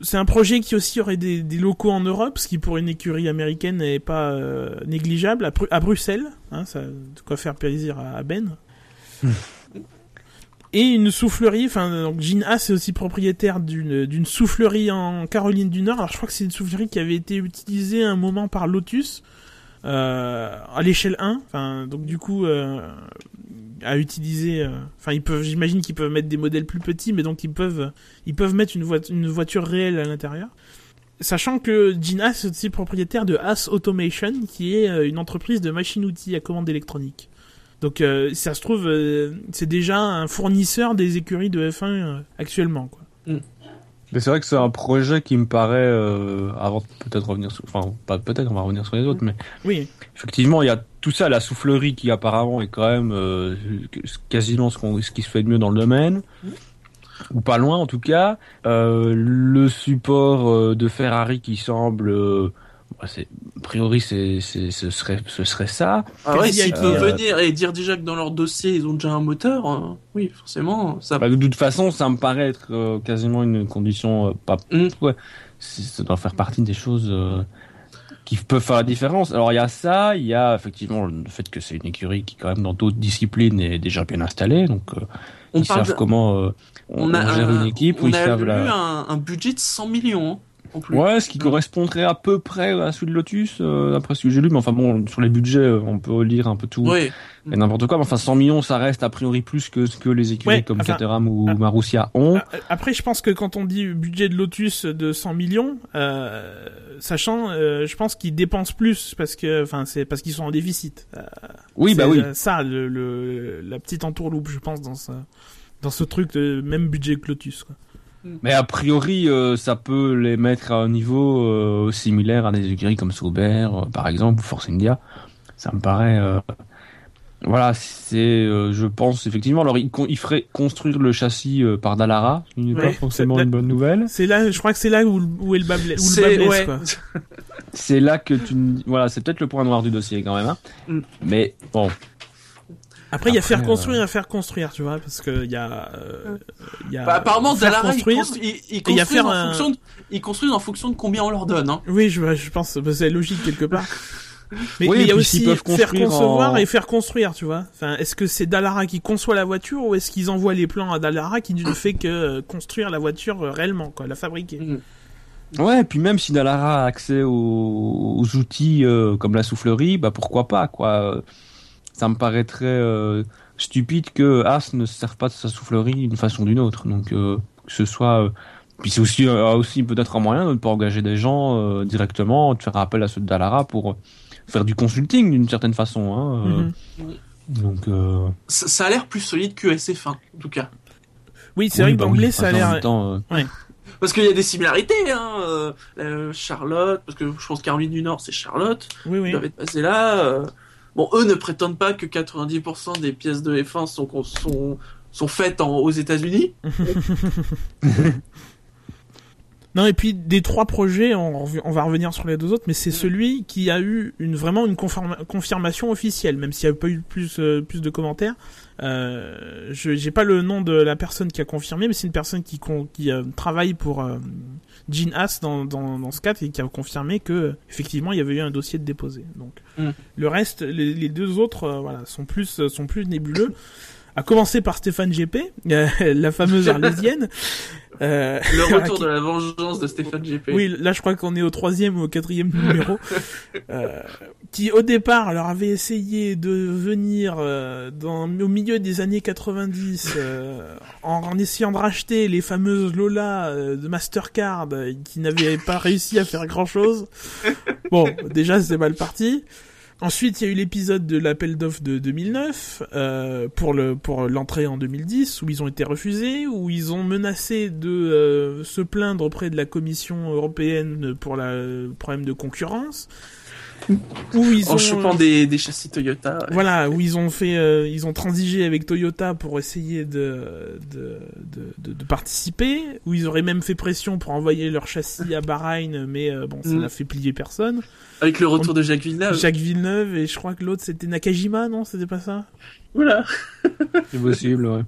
c'est un projet qui aussi aurait des, locaux en Europe, ce qui pour une écurie américaine n'est pas euh, négligeable. À, Bruxelles, hein, ça de quoi faire plaisir à, Ben. et une soufflerie, enfin donc Gina c'est aussi propriétaire d'une d'une soufflerie en Caroline du Nord. Alors je crois que c'est une soufflerie qui avait été utilisée un moment par Lotus à l'échelle 1. Enfin donc du coup à utiliser. Euh, enfin, ils peuvent, j'imagine qu'ils peuvent mettre des modèles plus petits, mais donc ils peuvent, ils peuvent mettre une, une voiture réelle à l'intérieur. Sachant que Gina est aussi propriétaire de As Automation, qui est euh, une entreprise de machines-outils à commande électronique. Donc, euh, ça se trouve, c'est déjà un fournisseur des écuries de F1 actuellement, quoi. Mm. Mais c'est vrai que c'est un projet qui me paraît, euh, avant peut-être revenir sur, enfin pas peut-être, on va revenir sur les autres, mais oui. effectivement il y a tout ça, la soufflerie qui apparemment est quand même euh, quasiment ce, ce qui se fait de mieux dans le domaine. ou pas loin en tout cas. Euh, le support euh, de Ferrari qui semble, euh, a priori, c'est, c'est, ce serait, ce serait ça. Ah ouais, s'ils peuvent euh. venir et dire déjà que dans leur dossier ils ont déjà un moteur, euh, oui, forcément, ça. Bah, de toute façon, ça me paraît être euh, quasiment une condition euh, pas. Mm. Ouais, ça doit faire partie des choses euh, qui peuvent faire la différence. Alors il y a ça, il y a effectivement le fait que c'est une écurie qui quand même dans d'autres disciplines est déjà bien installée, donc euh, on ils savent de- comment euh, on, on a on gère un, une équipe, on ils a eu la. un, un budget de 100 millions hein, en plus. Ouais, ce qui correspondrait à peu près à celui de Lotus, euh, d'après ce que j'ai lu. Mais enfin bon, sur les budgets, euh, on peut lire un peu tout Ouais. et n'importe quoi. Mais enfin, 100 millions, ça reste a priori plus que ce que les écuries Ouais, comme enfin, Caterham ou ah. Marussia ont. Euh, Après, je pense que quand on dit budget de Lotus de 100 millions, euh, sachant, euh, je pense qu'ils dépensent plus parce que, enfin, c'est parce qu'ils sont en déficit. Euh, oui, bah oui. Ça, le, le- la petite entourloupe, je pense, dans ce, dans ce truc de même budget que Lotus. Quoi. Mais a priori, euh, ça peut les mettre à un niveau euh, similaire à des écuries comme Sauber, euh, par exemple, ou Force India. Ça me paraît. Voilà, c'est, je pense effectivement. Alors, il, il ferait construire le châssis par Dallara, ce qui n'est Ouais, pas forcément une bonne nouvelle. C'est là, je crois que c'est là où, où est le bas, C'est ouais. là que tu, voilà, c'est peut-être le point noir du dossier quand même. Hein. Mm. Mais bon, Après, il y a faire euh, construire et faire construire, tu vois, parce que il y a, euh, il y a Bah, apparemment, faire Dallara, ils construisent en un- fonction de- ils construisent en fonction de combien on leur donne. Hein. Oui, je, je pense que c'est logique quelque part. Mais Oui, il y a aussi faire concevoir en- et faire construire, tu vois. Enfin, est-ce que c'est Dallara qui conçoit la voiture ou est-ce qu'ils envoient les plans à Dallara qui ne fait que euh, construire la voiture euh, réellement, quoi, la fabriquer? Ouais, et puis même si Dallara a accès aux, aux outils euh, comme la soufflerie, bah pourquoi pas quoi. Ça me paraîtrait euh, stupide que As ne se serve pas de sa soufflerie d'une façon ou d'une autre. Donc euh, que ce soit, euh, puis c'est aussi euh, aussi peut-être un moyen de ne pas engager des gens euh, directement, de faire appel à ceux de Dallara pour faire du consulting d'une certaine façon. Hein, euh. Mhm. Donc euh, Ça, ça a l'air plus solide que SF1, en tout cas. Oui, c'est oui, vrai que bah oui, ça a l'air. Parce qu'il y a des similarités, hein. Charlotte, parce que je pense Caroline du Nord, c'est Charlotte. Oui, oui. Ils doivent être passés là. Bon, eux ne prétendent pas que 90% des pièces de F1 sont, sont, sont faites en, aux États-Unis. Non, et puis des trois projets, on, va revenir sur les deux autres, mais c'est celui qui a eu une vraiment une confirmation officielle, même s'il n'y a pas eu plus euh, plus de commentaires. Euh, je j'ai pas le nom de la personne qui a confirmé, mais c'est une personne qui euh, travaille pour Gene Haas dans, dans dans ce cas et qui a confirmé que effectivement il y avait eu un dossier de déposé. Donc Mm. le reste, les, les deux autres, euh, voilà, sont plus euh, sont plus nébuleux. À commencer par Stéphane GP, euh, la fameuse arlésienne. Euh, Le retour de la vengeance de Stéphane GP. oui, là je crois qu'on est au troisième ou au quatrième numéro. Euh, qui au départ leur avait essayé de venir euh, dans, au milieu des années 90 euh, en, en essayant de racheter les fameuses Lola euh, de Mastercard qui n'avaient pas réussi à faire grand chose. Bon, déjà c'est mal parti. Ensuite, il y a eu l'épisode de l'appel d'offres de 2009 euh, pour pour l'entrée en 2010 où ils ont été refusés, où ils ont menacé de euh, se plaindre auprès de la Commission européenne pour le problème de concurrence. Où ils En ont chopant des, des châssis Toyota. ouais. voilà, où ils ont fait, euh, ils ont transigé avec Toyota pour essayer de de, de, de, de participer, où ils auraient même fait pression pour envoyer leur châssis à Bahreïn, mais euh, bon, ça Mm. n'a fait plier personne. Avec le retour de Jacques Villeneuve. Jacques Villeneuve et je crois que l'autre c'était Nakajima, non C'était pas ça? Voilà. c'est possible. Ouais.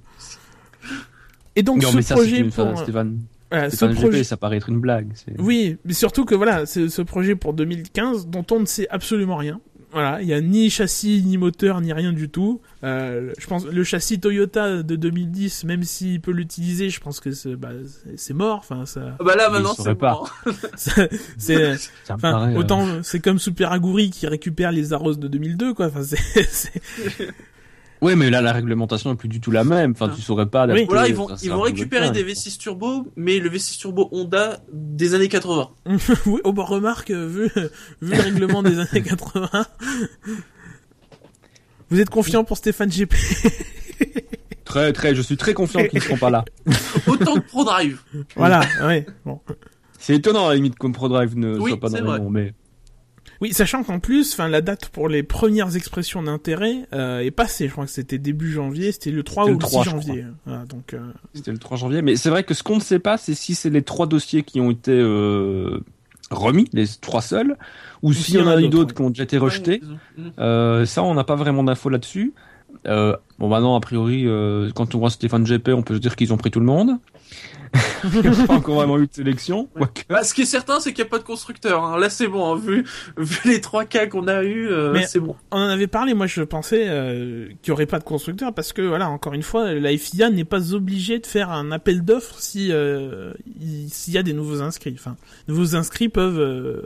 Et donc non, ce mais ça, projet une, pour enfin, Stéphane, voilà, ce projet GP, ça paraît être une blague. Oui, mais surtout que voilà, c'est ce projet pour 2015 dont on ne sait absolument rien. Voilà, il y a ni châssis, ni moteur, ni rien du tout. Euh, je pense le châssis Toyota de 2010, même s'il peut l'utiliser, je pense que c'est bah, c'est- mort. Enfin, ça, Ah Bah là, maintenant, c'est pas. mort. c'est euh, autant c'est comme Super Aguri qui récupère les Arros de 2002 quoi. Enfin, c'est Ouais, mais là, la réglementation est plus du tout la même. Enfin, tu saurais pas adapter. Oui. Voilà, ils vont, ils vont récupérer des plein, V6 turbo, mais le V6 turbo Honda des années 80. oui, oh bah remarque euh, vu vu le règlement des années 80. Vous êtes confiant pour Stéphane GP Très, très, je suis très confiant qu'ils ne seront pas là. Autant que ProDrive. Voilà, ouais. Bon. C'est étonnant, à la limite, comme ProDrive ne Oui, soit pas dans vrai. noms, mais. Oui, sachant qu'en plus, enfin, la date pour les premières expressions d'intérêt euh, est passée. Je crois que c'était début janvier, c'était le 3 C'était ou le le 3, 6 je janvier. Voilà, donc, euh, C'était le 3 janvier. Mais c'est vrai que ce qu'on ne sait pas, c'est si c'est les trois dossiers qui ont été euh, remis, les trois seuls, ou s'il y en a eu d'autres qui ont déjà été rejetés. Ouais, Euh, ça, on n'a pas vraiment d'infos là-dessus. Euh, bon, maintenant, a priori, euh, quand on voit Stéphane GP, on peut se dire qu'ils ont pris tout le monde. Il n'y a pas encore vraiment eu de sélection. Ouais. Bah, ce qui est certain, c'est qu'il n'y a pas de constructeur. hein. Là, c'est bon. hein. Vu, vu les trois cas qu'on a eu, Mais- c'est bon. on en avait parlé. Moi, je pensais euh, qu'il y aurait pas de constructeur parce que voilà, encore une fois, la FIA n'est pas obligée de faire un appel d'offres si euh, il- s'il y a des nouveaux inscrits. Enfin, les nouveaux inscrits peuvent. euh,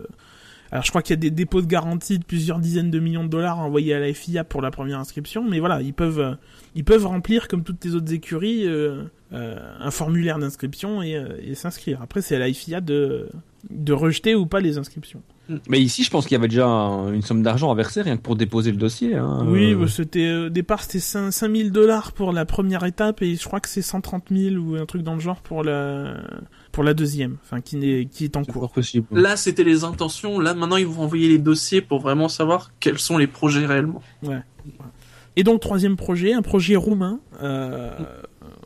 Alors, je crois qu'il y a des dépôts de garantie de plusieurs dizaines de millions de dollars envoyés à la FIA pour la première inscription, mais voilà, ils peuvent, euh, ils peuvent remplir comme toutes les autres écuries euh, euh, un formulaire d'inscription et, euh, et s'inscrire. Après, c'est à la FIA de de rejeter ou pas les inscriptions. Mais ici, je pense qu'il y avait déjà un- une somme d'argent à verser rien que pour déposer le dossier. Hein. Oui, Euh, bah, c'était au départ c'était 5 5000 dollars pour la première étape et je crois que c'est 130 000 ou un truc dans le genre pour la pour la deuxième, enfin qui n'est qui est en cours. possible. Là, c'était les intentions. Là, maintenant, ils vont envoyer les dossiers pour vraiment savoir quels sont les projets réellement. Et donc troisième projet, un projet roumain. Euh,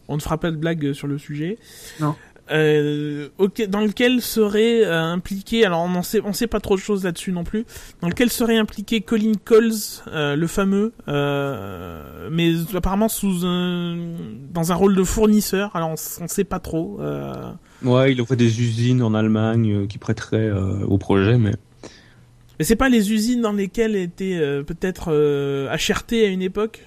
on ne fera pas de blague sur le sujet. Non. Euh, ok, dans lequel serait euh, impliqué, alors on ne sait, on sait pas trop de choses là-dessus non plus, dans lequel serait impliqué Colin Coles, euh, le fameux, euh, mais apparemment sous un, dans un rôle de fournisseur. Alors on, on sait pas trop. Euh, Ouais, il aurait des usines en Allemagne euh, qui prêteraient euh, au projet, mais mais c'est pas les usines dans lesquelles était euh, peut-être euh, HRT à une époque,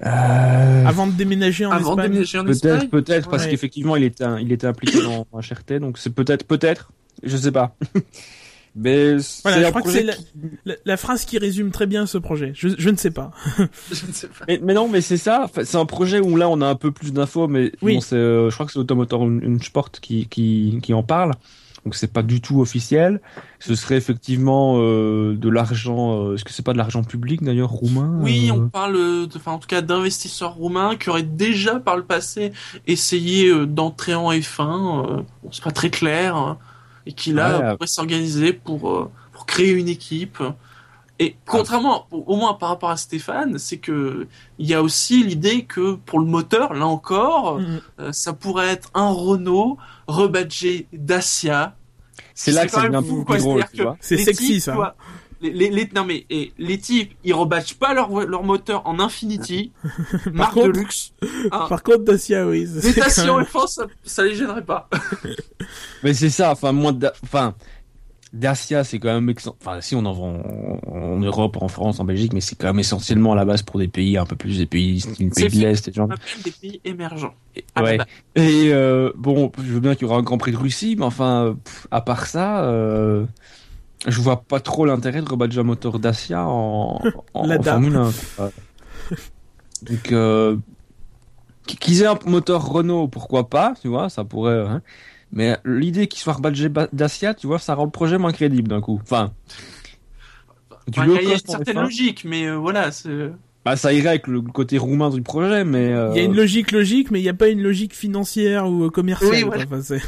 avant de déménager en Avant Espagne. déménager en Espagne. peut-être, peut-être, parce Ouais. qu'effectivement, il était, il était impliqué dans HRT, donc c'est peut-être, peut-être, je sais pas. mais Voilà, je un crois que c'est la, qui- la- la phrase qui résume très bien ce projet. Je, je ne sais pas. Je ne sais pas. Mais, mais non, mais c'est ça. C'est un projet où là, on a un peu plus d'infos, mais Oui. bon, c'est, euh, je crois que c'est l'Automotor Sport qui, qui, qui en parle. Donc c'est pas du tout officiel. Ce serait effectivement euh, de l'argent. euh, Est-ce que c'est pas de l'argent public d'ailleurs roumain Oui, euh, on parle, de- enfin en tout cas d'investisseurs roumains qui auraient déjà par le passé essayé euh, d'entrer en F1. euh, bon, c'est pas très clair, hein, et qui là Ouais. pourraient s'organiser pour euh, pour créer une équipe. Et contrairement, au moins par rapport à Stéphane, c'est que il y a aussi l'idée que pour le moteur, là encore, Mhm. euh, ça pourrait être un Renault rebadgé Dacia. C'est là que ça quand même devient plus drôle. C'est sexy, types, ça. tu vois, Les, les, les- non mais et, les types, ils rebadgent pas leur, moteur en Infinity, marque contre- de luxe. hein. Par contre, Dacia, oui. Les c'est Dacia en F1, ça, ça les gênerait pas. Mais c'est ça. Enfin, moi, Da- enfin, Dacia, c'est quand même, enfin, si on en vend en, Europe, en France, en Belgique, mais c'est quand même essentiellement à la base pour des pays un peu plus des pays, style C'est pays de l'Est, et appelle des pays émergents. Ah, Ouais. bah, Et euh, bon, je veux bien qu'il y aura un Grand Prix de Russie, mais enfin, pff, à part ça, euh, je vois pas trop l'intérêt de rebadger un moteur Dacia en, en. Formule 1. quoi. Donc, euh, qu'ils aient un moteur Renault, pourquoi pas, tu vois, ça pourrait. hein. Mais l'idée qu'il soit rebadgé ba- Dacia, tu vois, ça rend le projet moins crédible d'un coup. Enfin, il y a une certaine F1, logique, mais euh, voilà, c'est. bah, ça irait avec le côté roumain du projet, mais euh, Il y a une logique logique, mais il n'y a pas une logique financière ou euh, commerciale. Oui, quoi. voilà. Enfin, c'est-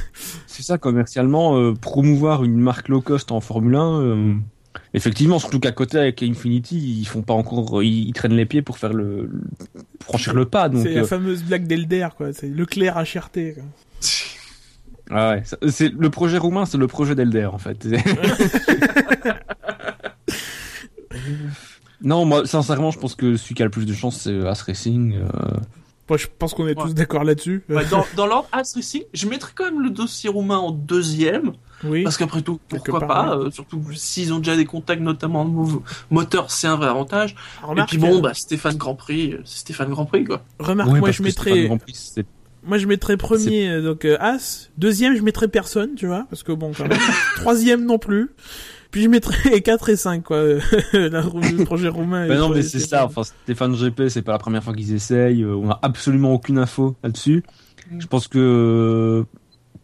ça, commercialement, euh, promouvoir une marque low cost en Formule 1, euh, effectivement, surtout qu'à côté avec Infinity, ils font pas encore, ils, ils traînent les pieds pour faire le, le- franchir le pas, donc. c'est la euh, fameuse blague d'Elder, quoi. C'est Leclerc HRT. Quoi. Ah ouais, c'est le projet roumain, c'est le projet d'Elder en fait. non, moi, sincèrement, je pense que celui qui a le plus de chance, c'est As Racing. euh, Bon, je pense qu'on est tous d'accord là-dessus. Ouais, dans dans l'ordre As Racing, je mettrais quand même le dossier roumain en deuxième, oui. parce qu'après tout, pourquoi part, pas, euh, surtout s'ils ont déjà des contacts, notamment en mou- moteur, c'est un vrai avantage. Remarque, Et puis bon, euh, bah Stéphane Grand Prix, euh, c'est Stéphane Grand Prix, quoi. remarque, moi je mettrais, Grand Prix, c'est- moi je mettrais premier euh, donc euh, As, deuxième je mettrais personne, tu vois, parce que bon, quand même. troisième non plus. Puis je mettrais 4 et 5 quoi. La- le projet roumain. Ben est non, mais c'est ça. Enfin, Stéphane GP, c'est pas la première fois qu'ils essayent. euh, On a absolument aucune info là-dessus. Mm. Je pense que,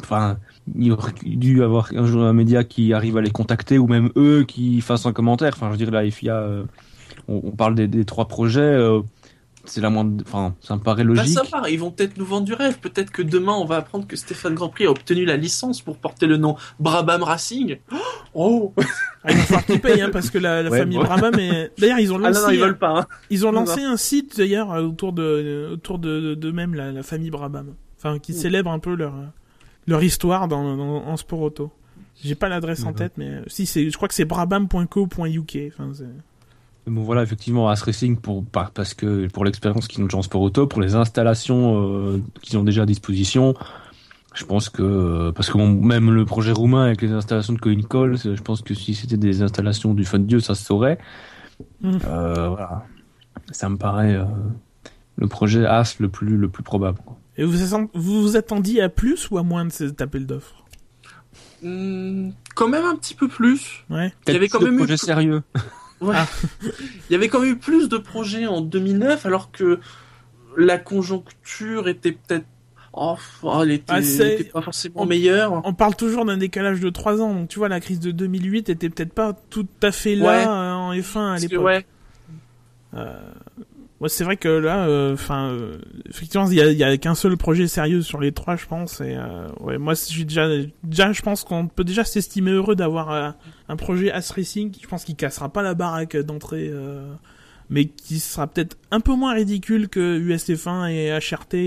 enfin, il aurait dû avoir un jour un média qui arrive à les contacter ou même eux qui fassent un commentaire. Enfin, je veux dire, la FIA, euh, on, on parle des, des trois projets. Euh, c'est la moindre. Enfin, ça me paraît Bah, logique. ça va, ils vont peut-être nous vendre du rêve. Peut-être que demain, on va apprendre que Stéphane Grandprix a obtenu la licence pour porter le nom Brabham Racing. Oh Ah, il va falloir qu'ils payent, hein, parce que la, la Ouais, famille bon. Brabham est... D'ailleurs, ils ont Ah lancé, non, non, ils veulent pas. Hein. ils ont Non, lancé un site, d'ailleurs, euh, autour de, autour de, de même la, la famille Brabham. Enfin, qui Ouh. célèbre un peu leur, euh, leur histoire dans, dans, en sport auto. J'ai pas l'adresse en D'accord. tête, mais euh, si, c'est, je crois que c'est brabham.co.uk. Enfin, c'est... Bon voilà, effectivement, As Racing pour par- parce que pour l'expérience qu'ils ont en sport auto, pour les installations euh, qu'ils ont déjà à disposition, je pense que euh, parce que bon, même le projet roumain avec les installations de Coin Call, c'est- je pense que si c'était des installations du Fun Dieu, ça se saurait. Mm. Euh, voilà, ça me paraît euh, le projet As le plus le plus probable. quoi. Et vous vous atten- vous vous attendiez à plus ou à moins de cet appel d'offres? Hmm, quand même un petit peu plus. Ouais. Il y avait quand de même eu plus- sérieux. Ouais. Il y avait quand même eu plus de projets en 2009, alors que la conjoncture était peut-être. Oh, oh, elle était, Ah, était pas forcément on- meilleure. On parle toujours d'un décalage de 3 ans, donc tu vois, la crise de 2008 était peut-être pas tout à fait là Ouais. euh, en F1 à l'époque. ouais, Ouais, c'est vrai que là, enfin, euh, effectivement, il y a, y a qu'un seul projet sérieux sur les trois, je pense. Et euh, ouais, moi, je suis déjà, déjà, je pense qu'on peut déjà s'estimer heureux d'avoir euh, un projet As Racing. Je pense qu'il cassera pas la baraque d'entrée, euh, mais qui sera peut-être un peu moins ridicule que USF1 et HRT et,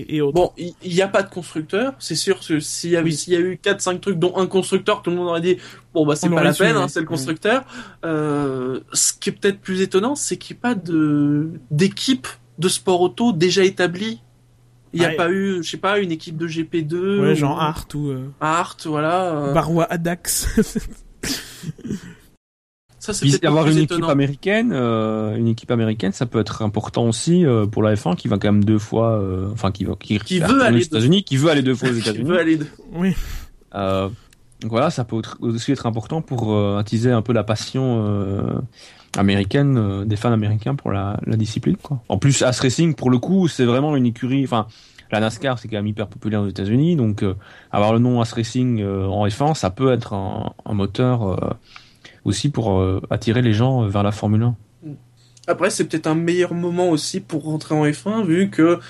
et, et autres. Bon, il n'y a pas de constructeur. C'est sûr que s'il y, avait- Oui. s'il y a eu 4-5 trucs, dont un constructeur, tout le monde aurait dit bon, bah, c'est On pas la peine, hein, c'est le constructeur. Euh, ce qui est peut-être plus étonnant, c'est qu'il n'y a pas de, d'équipe de sport auto déjà établie. Il n'y a pas eu, je sais pas, une équipe de GP2. ouais, genre Art ou euh, Art, voilà. euh, Barwa Adax. ça, c'est peut-être une équipe américaine, euh, une équipe américaine, ça peut être important aussi euh, pour la F1 qui va quand même deux fois, euh, enfin qui va qui, Qui veut aller aux États-Unis, qui veut aller deux fois aux Qui États-Unis. veut aller de- oui. Euh, donc voilà, ça peut aussi être important pour euh, attiser un peu la passion euh, américaine euh, des fans américains pour la, la discipline. Quoi. En plus, As Racing, pour le coup, c'est vraiment une écurie. Enfin, la NASCAR, c'est quand même hyper populaire aux États-Unis, donc euh, avoir le nom As Racing euh, en F1, ça peut être un, un moteur euh, aussi pour euh, attirer les gens euh, vers la Formule 1. Après, c'est peut-être un meilleur moment aussi pour rentrer en F1, vu que,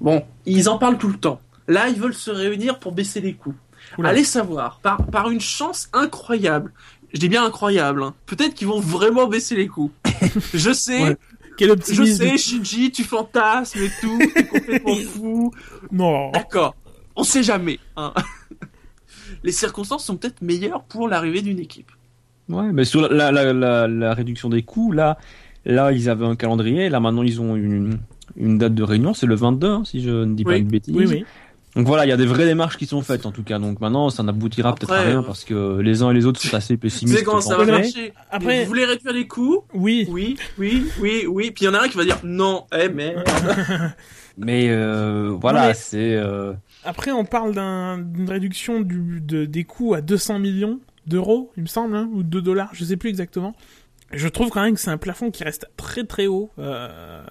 bon, ils en parlent tout le temps. Là, ils veulent se réunir pour baisser les coûts. Oula. Allez savoir, par, par une chance incroyable, je dis bien incroyable, hein, peut-être qu'ils vont vraiment baisser les coûts. je sais, Ouais. Quel je sais, Shinji, tu fantasmes et tout, t'es complètement fou. Non. D'accord, on sait jamais. Hein. Les circonstances sont peut-être meilleures pour l'arrivée d'une équipe. Ouais, mais sur la, la, la, la réduction des coûts, là, là, ils avaient un calendrier, là maintenant ils ont une, une date de réunion, c'est le 22, hein, si je ne dis pas Oui. une bêtise. Oui, oui. Donc voilà, il y a des vraies démarches qui sont faites en tout cas. Donc maintenant, ça n'aboutira peut-être à Après, rien euh, parce que les uns et les autres sont assez pessimistes. sais comment ça va pour vrai. marcher Après- Vous voulez réduire les coûts Oui. Oui, oui, oui, oui. Puis il y en a un qui va dire non, eh merde. Mais euh, voilà, mais- c'est euh, Après, on parle d'un- d'une réduction du, de, des coûts à 200 millions d'euros, il me semble, hein, ou de dollars, je sais plus exactement. Je trouve quand même que c'est un plafond qui reste très très haut. Euh,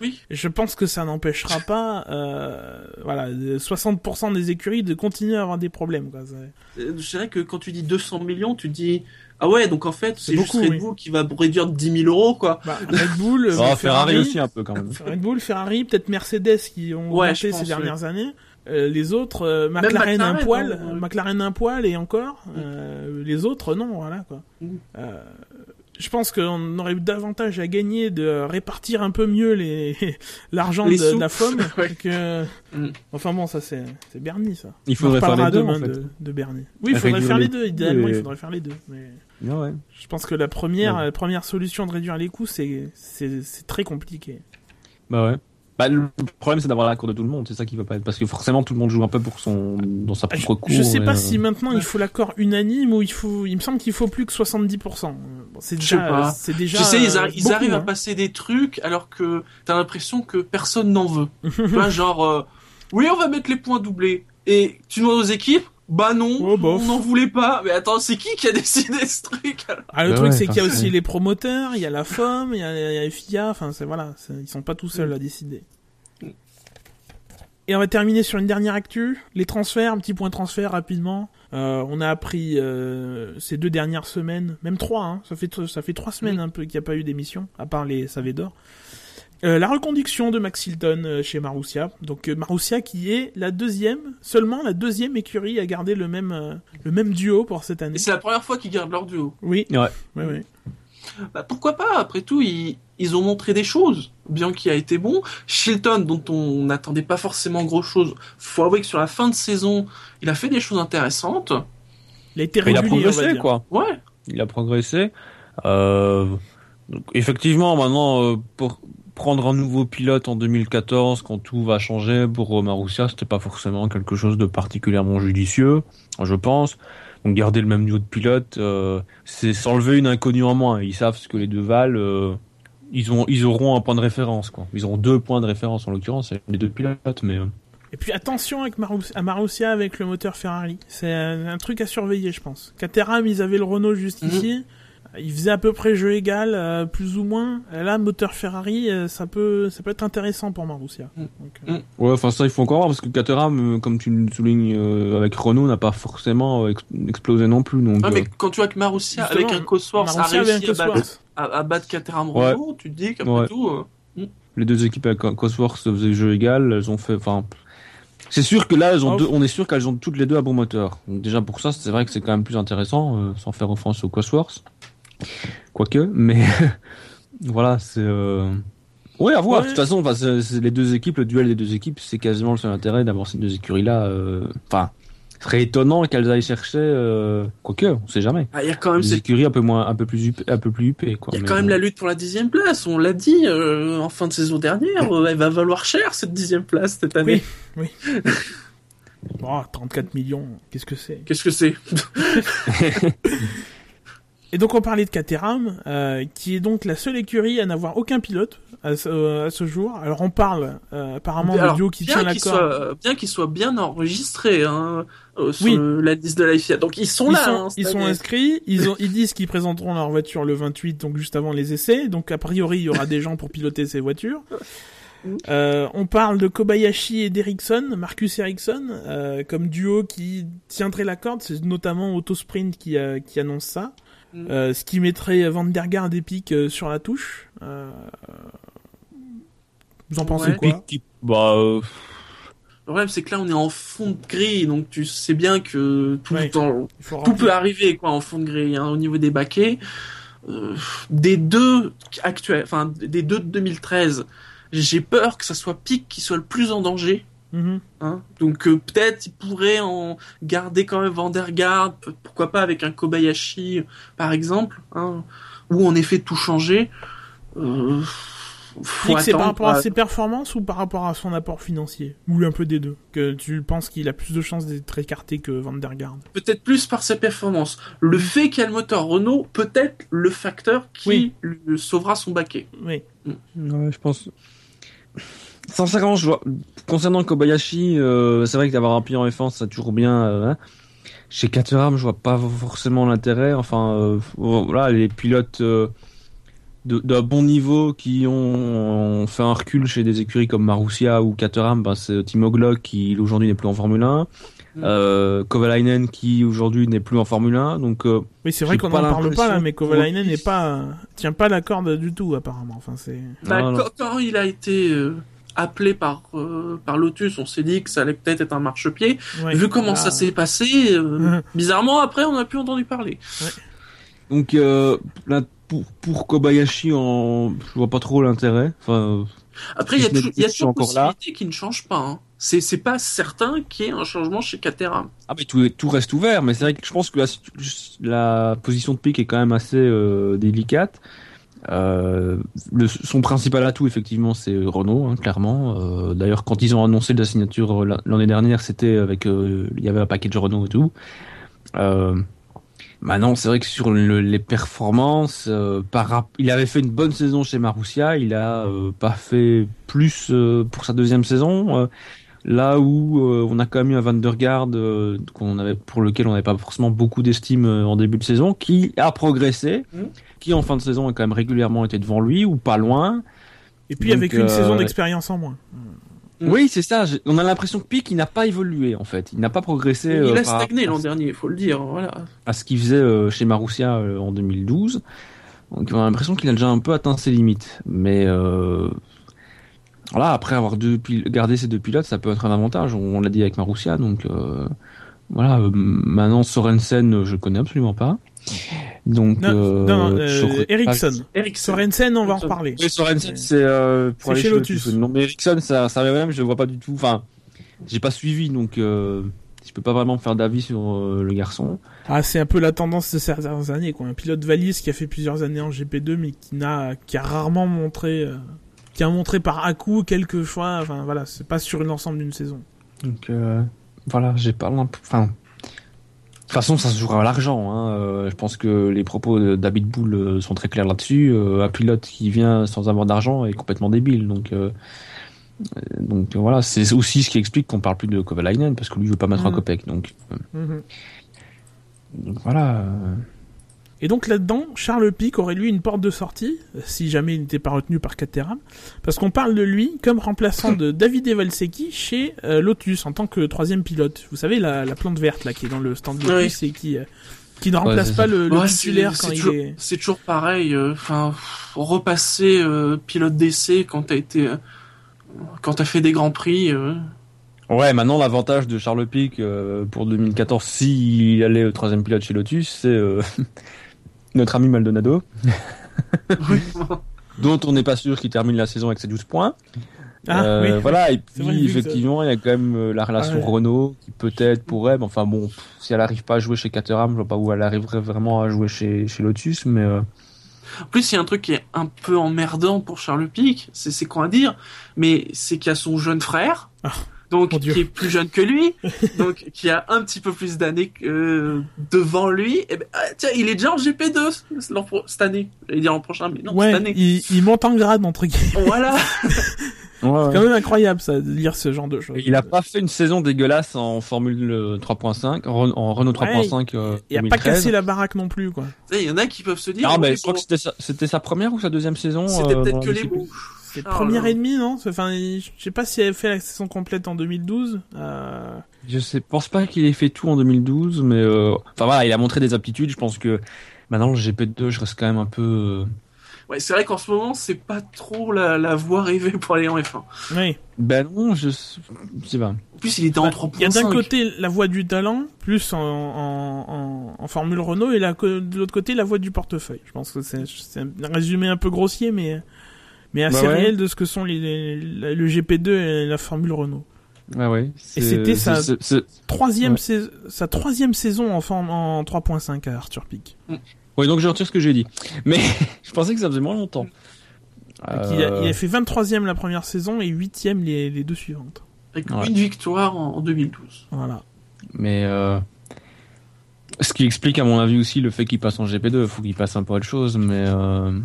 Oui. je pense que ça n'empêchera pas, euh, voilà, 60% des écuries de continuer à avoir des problèmes. Quoi. C'est- Euh, Je dirais que quand tu dis 200 millions, tu dis ah ouais, donc en fait C'est c'est juste beaucoup, Red oui. Bull qui va réduire de 10 000 euros quoi. Bah, Red Bull, oh, euh, Ferrari aussi un peu quand même. Red Bull, Ferrari, peut-être Mercedes qui ont Ouais, ces dernières années. Euh, les autres, euh, McLaren, un poil, hein, ouais. McLaren un poil et encore. Euh, les autres, non, voilà quoi. Mm. Euh, je pense qu'on aurait eu davantage à gagner de répartir un peu mieux les l'argent de, Les de sous. la FOM Ouais. que. Mm. Enfin bon, ça c'est c'est Bernie ça. Il faudrait faire les deux demain en fait. de, de Bernie. Oui, il faudrait faire les deux. Idéalement, il faudrait faire les deux. Mais ouais. je pense que la première, Ouais. la première solution de réduire les coûts, c'est très compliqué. Bah ouais. Bah, le problème c'est d'avoir l'accord de tout le monde, c'est ça qui va pas être parce que forcément tout le monde joue un peu pour son dans sa Ah, propre cour. Je, sais pas euh, si maintenant il faut l'accord unanime ou il faut. Il me semble qu'il faut plus que 70%. Bon, c'est Je sais déjà. pas. C'est déjà. tu sais, ils, euh, arri- ils beaucoup, arrivent à hein. passer des trucs alors que t'as l'impression que personne n'en veut. tu vois, genre, euh, oui, on va mettre les points doublés. Et tu demandes aux équipes, bah non, Oh, on n'en voulait pas. Mais attends, c'est qui qui a décidé ce truc alors Ah, le Bah truc, ouais, c'est qu'il y a aussi les promoteurs, il y a la FOM, il y a, il y a FIA, enfin, c'est voilà, c'est- ils sont pas tout seuls à décider. Et on va terminer sur une dernière actu, les transferts, un petit point transfert rapidement. Euh, on a appris euh, ces deux dernières semaines, même trois, hein, ça fait ça fait trois semaines un peu qu'il n'y a pas eu d'émission, à part les Savédor, Euh, la reconduction de Max Hilton euh, chez Marussia. Donc euh, Marussia qui est la deuxième, seulement la deuxième écurie à garder le même, euh, le même duo pour cette année. Et c'est la première fois qu'ils gardent leur duo. Oui, Ouais. oui, oui. Bah, pourquoi pas? Après tout, ils, ils ont montré des choses. Bien qu'il a été bon. Shilton, dont on n'attendait pas forcément gros chose. Faut avouer que sur la fin de saison, il a fait des choses intéressantes. Il a été Il a régulier, on va progressé, dire. quoi. Ouais. Il a progressé. Euh, donc, effectivement, maintenant, euh, pour prendre un nouveau pilote en 2014, quand tout va changer pour euh, Marussia, c'était pas forcément quelque chose de particulièrement judicieux, je pense. Donc garder le même niveau de pilote, euh, c'est s'enlever une inconnue en moins. Ils savent ce que les deux valent. euh, ils ont, ils auront un point de référence, quoi. Ils auront deux points de référence en l'occurrence, les deux pilotes, mais euh, Et puis attention avec Marus- à Marussia avec le moteur Ferrari. C'est un, un truc à surveiller, je pense. Caterham, ils avaient le Renault juste Mhm. ici. Ils faisaient à peu près jeu égal, euh, plus ou moins. Là, moteur Ferrari, euh, ça peut, ça peut être intéressant pour Marussia. Donc, euh, Ouais, enfin ça il faut encore voir parce que Caterham, comme tu le soulignes euh, avec Renault, n'a pas forcément euh, ex- explosé non plus. Donc, euh, mais quand tu vois que Marussia, avec un Cosworth, a réussi à battre, Cosworth. à, à battre Caterham Ouais. Renault, tu te dis qu'après Ouais. tout... euh, les deux équipes avec Cosworth faisaient jeu égal, elles ont fait. Enfin, c'est sûr que là, elles ont Oh. deux, on est sûr qu'elles ont toutes les deux un bon moteur. Donc déjà pour ça, c'est vrai que c'est quand même plus intéressant, euh, sans faire offense aux Cosworth. Quoique, mais voilà, c'est. Euh... Ouais, à voir. Ouais. De toute façon, enfin, c'est- c'est les deux équipes, le duel des deux équipes, c'est quasiment le seul intérêt d'avoir ces deux écuries-là. euh, Enfin, ce serait étonnant qu'elles aillent chercher. Euh... Quoique, on sait jamais. ah, Il y a quand même, Des cette- écuries un peu moins, un peu plus, huppées- un peu plus huppées, quoi. il y a Mais quand même la lutte pour la dixième place. On l'a dit euh, en fin de saison dernière. elle va valoir cher cette dixième place cette année. Oui. oh, 34 millions, qu'est-ce que c'est? Qu'est-ce que c'est? Et donc on parlait de Caterham, euh, qui est donc la seule écurie à n'avoir aucun pilote à ce, euh, à ce jour. Alors on parle euh, apparemment Alors, de duo qui tient la corde. bien qu'il soit bien enregistré hein, euh, sur Oui. la liste de la FIA. Donc ils sont Ils là. sont, hein, ils sont inscrits, ils, ont, ils disent qu'ils présenteront leur voiture le 28, donc juste avant les essais. Donc a priori, il y aura des gens pour piloter ces voitures. Euh, on parle de Kobayashi et d'Ericsson, Marcus Ericsson, euh, comme duo qui tiendrait la corde. C'est notamment Autosprint qui, euh, qui annonce ça. Mm. Euh, ce qui mettrait Van der Garde et Pic euh, sur la touche. Euh, Vous en pensez Ouais. quoi? Qui- Bah, euh, Le problème c'est que là on est en fond de grille, donc tu sais bien que tout, Ouais. le temps- tout peut arriver quoi en fond de grille hein, au niveau des baquets. Euh, des deux actuels, enfin des deux de 2013, j'ai peur que ça soit Pic qui soit le plus en danger. Mhm. Hein. Donc euh, peut-être il pourrait en garder quand même Vandergaard, p- pourquoi pas avec un Kobayashi par exemple, hein, ou en effet tout changer. Euh, c'est par rapport à euh, ses performances ou par rapport à son apport financier? Ou un peu des deux? Que tu penses qu'il a plus de chances d'être écarté que Van der Garde peut-être plus par ses performances. Le fait qu'il y a le moteur Renault, peut-être le facteur qui Oui. lui sauvera son baquet. Oui. Ouais, je pense. Sincèrement, je vois. Concernant Kobayashi, euh, c'est vrai que d'avoir un pied en F1, c'est toujours bien. euh, hein. Chez Caterham, je vois pas forcément l'intérêt. Enfin, euh, voilà, les pilotes euh, de- d'un bon niveau qui ont, ont fait un recul chez des écuries comme Marussia ou Caterham, ben, c'est Timo Glock qui aujourd'hui n'est plus en Formule 1. Mm. Euh, Kovalainen qui aujourd'hui n'est plus en Formule 1. Donc, euh, Oui, c'est vrai qu'on n'en parle pas là, mais Kovalainen n'est pas, tient pas la corde du tout apparemment. Enfin, c'est. Bah, quand, quand il a été euh, appelé par euh, par Lotus, on s'est dit que ça allait peut-être être un marchepied. Ouais. Vu comment Ah. ça s'est passé, euh, bizarrement après on n'a plus entendu parler. donc euh, là, pour, pour Kobayashi, en, je vois pas trop l'intérêt. Enfin, Après, il y a il y a toujours possibilité qui ne change pas. Hein. C'est, c'est pas certain qu'il y ait un changement chez Caterham. Ah mais tout, tout reste ouvert, mais c'est vrai que je pense que la, la position de pique est quand même assez euh, délicate. Euh, son principal atout, effectivement, c'est Renault, hein, clairement. Euh, D'ailleurs, quand ils ont annoncé la signature euh, l'année dernière, c'était avec, il y avait un package Renault et tout. Maintenant, c'est vrai que sur le- les performances, il avait fait une bonne saison chez Marussia, il a pas fait plus pour sa deuxième saison. Là où on a quand même eu un Van der euh, qu'on avait, pour lequel on n'avait pas forcément beaucoup d'estime en début de saison, qui a progressé, Mhm. Qui en fin de saison a quand même régulièrement été devant lui ou pas loin. Et puis Donc, avec une euh, saison d'expérience en moins. Mhm. Oui, c'est ça. On a l'impression que Pic, il n'a pas évolué en fait. Il n'a pas progressé il euh, a par stagné l'an dernier, il faut le dire. Voilà. à ce qu'il faisait euh, chez Marussia euh, en 2012. Donc on a l'impression qu'il a déjà un peu atteint ses limites. Mais euh, voilà, après avoir deux gardé ces deux pilotes, ça peut être un avantage. On, l'a dit avec Marussia, donc euh, voilà. Euh, maintenant Sorensen, je connais absolument pas. Donc non, euh, non Ericsson. Sorensen, on va en reparler. Oui, Sorensen, c'est pour aller chez Lotus. Non, mais Ericsson, ça, ça même, je le vois pas du tout. Enfin, j'ai pas suivi, donc je peux pas vraiment faire d'avis sur le garçon. Ah, c'est un peu la tendance de ces dernières années, quoi. Un pilote valise qui a fait plusieurs années en GP2, mais qui n'a, qui a rarement montré qui a montré par à coup quelques choix. Enfin voilà, c'est pas sur l'ensemble d'une saison. Donc euh, voilà, j'ai pas enfin. De toute façon, ça se jouera à l'argent. Hein. Euh, je pense que les propos d'Abit Bull euh, sont très clairs là-dessus. un pilote qui vient sans avoir d'argent est complètement débile. Donc, donc voilà, c'est aussi ce qui explique qu'on parle plus de Kovalainen parce que lui veut pas mettre un mmh. copec. Donc, mmh. donc voilà. Et donc là-dedans, Charles Pic aurait lui une porte de sortie, si jamais il n'était pas retenu par Caterham, parce qu'on parle de lui comme remplaçant de David Evalsecki chez euh, Lotus en tant que troisième pilote. Vous savez la, plante verte là qui est dans le stand de Lotus et qui euh, qui ne remplace pas le, titulaire quand il est. C'est toujours pareil. Euh, enfin, repasser pilote d'essai quand t'as été quand t'as fait des grands prix. Ouais, maintenant l'avantage de Charles Pic pour 2014, s'il allait au troisième pilote chez Lotus, c'est notre ami Maldonado, dont on n'est pas sûr qu'il termine la saison avec ses 12 points. Ah, euh, voilà, et puis effectivement, il y a quand même euh, la relation Renault qui peut-être pourrait, mais enfin bon, si elle n'arrive pas à jouer chez Caterham, je vois pas où elle arriverait vraiment à jouer chez, chez Lotus, mais. Euh, en plus, il y a un truc qui est un peu emmerdant pour Charles Pic, c'est quoi à dire, mais c'est qu'il y a son jeune frère. Donc qui est plus jeune que lui, donc qui a un petit peu plus d'années euh, devant lui. Et ben, ah, tiens, il est déjà en GP2 cette année. Il dire l'an prochain, mais non, cette année. Il, il, monte en grade entre guillemets. Voilà. C'est quand même incroyable ça, de lire ce genre de choses. Il a pas fait une saison dégueulasse en Formule 3.5, en Renault 3.5. Euh, il a pas cassé la baraque non plus, quoi. Il y en a qui peuvent se dire. Ah, mais je crois que c'était sa, première ou sa deuxième saison. C'était peut-être euh, que les bouts. C'est oh première et demie, non? Enfin, je sais pas si elle fait la saison complète en 2012. Euh... Je sais, pense pas qu'il ait fait tout en 2012, mais euh... enfin voilà, il a montré des aptitudes. Je pense que maintenant le GP2, je reste quand même un peu. Euh, ouais, c'est vrai qu'en ce moment, c'est pas trop la, la voie rêvée pour aller en F1. Oui. Ben non, je, sais pas. En plus, il était en 3.5. Il y a d'un côté la voie du talent, plus en, en, en, Formule Renault, et la, de l'autre côté la voie du portefeuille. Je pense que c'est un résumé un peu grossier, mais mais assez bah réel de ce que sont les, le GP2 et la Formule Renault. Ah ouais, et c'était sa troisième, sa troisième saison en, en 3.5 à Arthur Pic. Mm. Oui, donc je retire ce que j'ai dit. Mais je pensais que ça faisait moins longtemps. Il, a, fait 23ème la première saison et 8ème les, les deux suivantes. Avec une victoire en, 2012. Voilà. Mais euh, ce qui explique à mon avis aussi le fait qu'il passe en GP2. Il faut qu'il passe un peu autre chose, mais... Euh,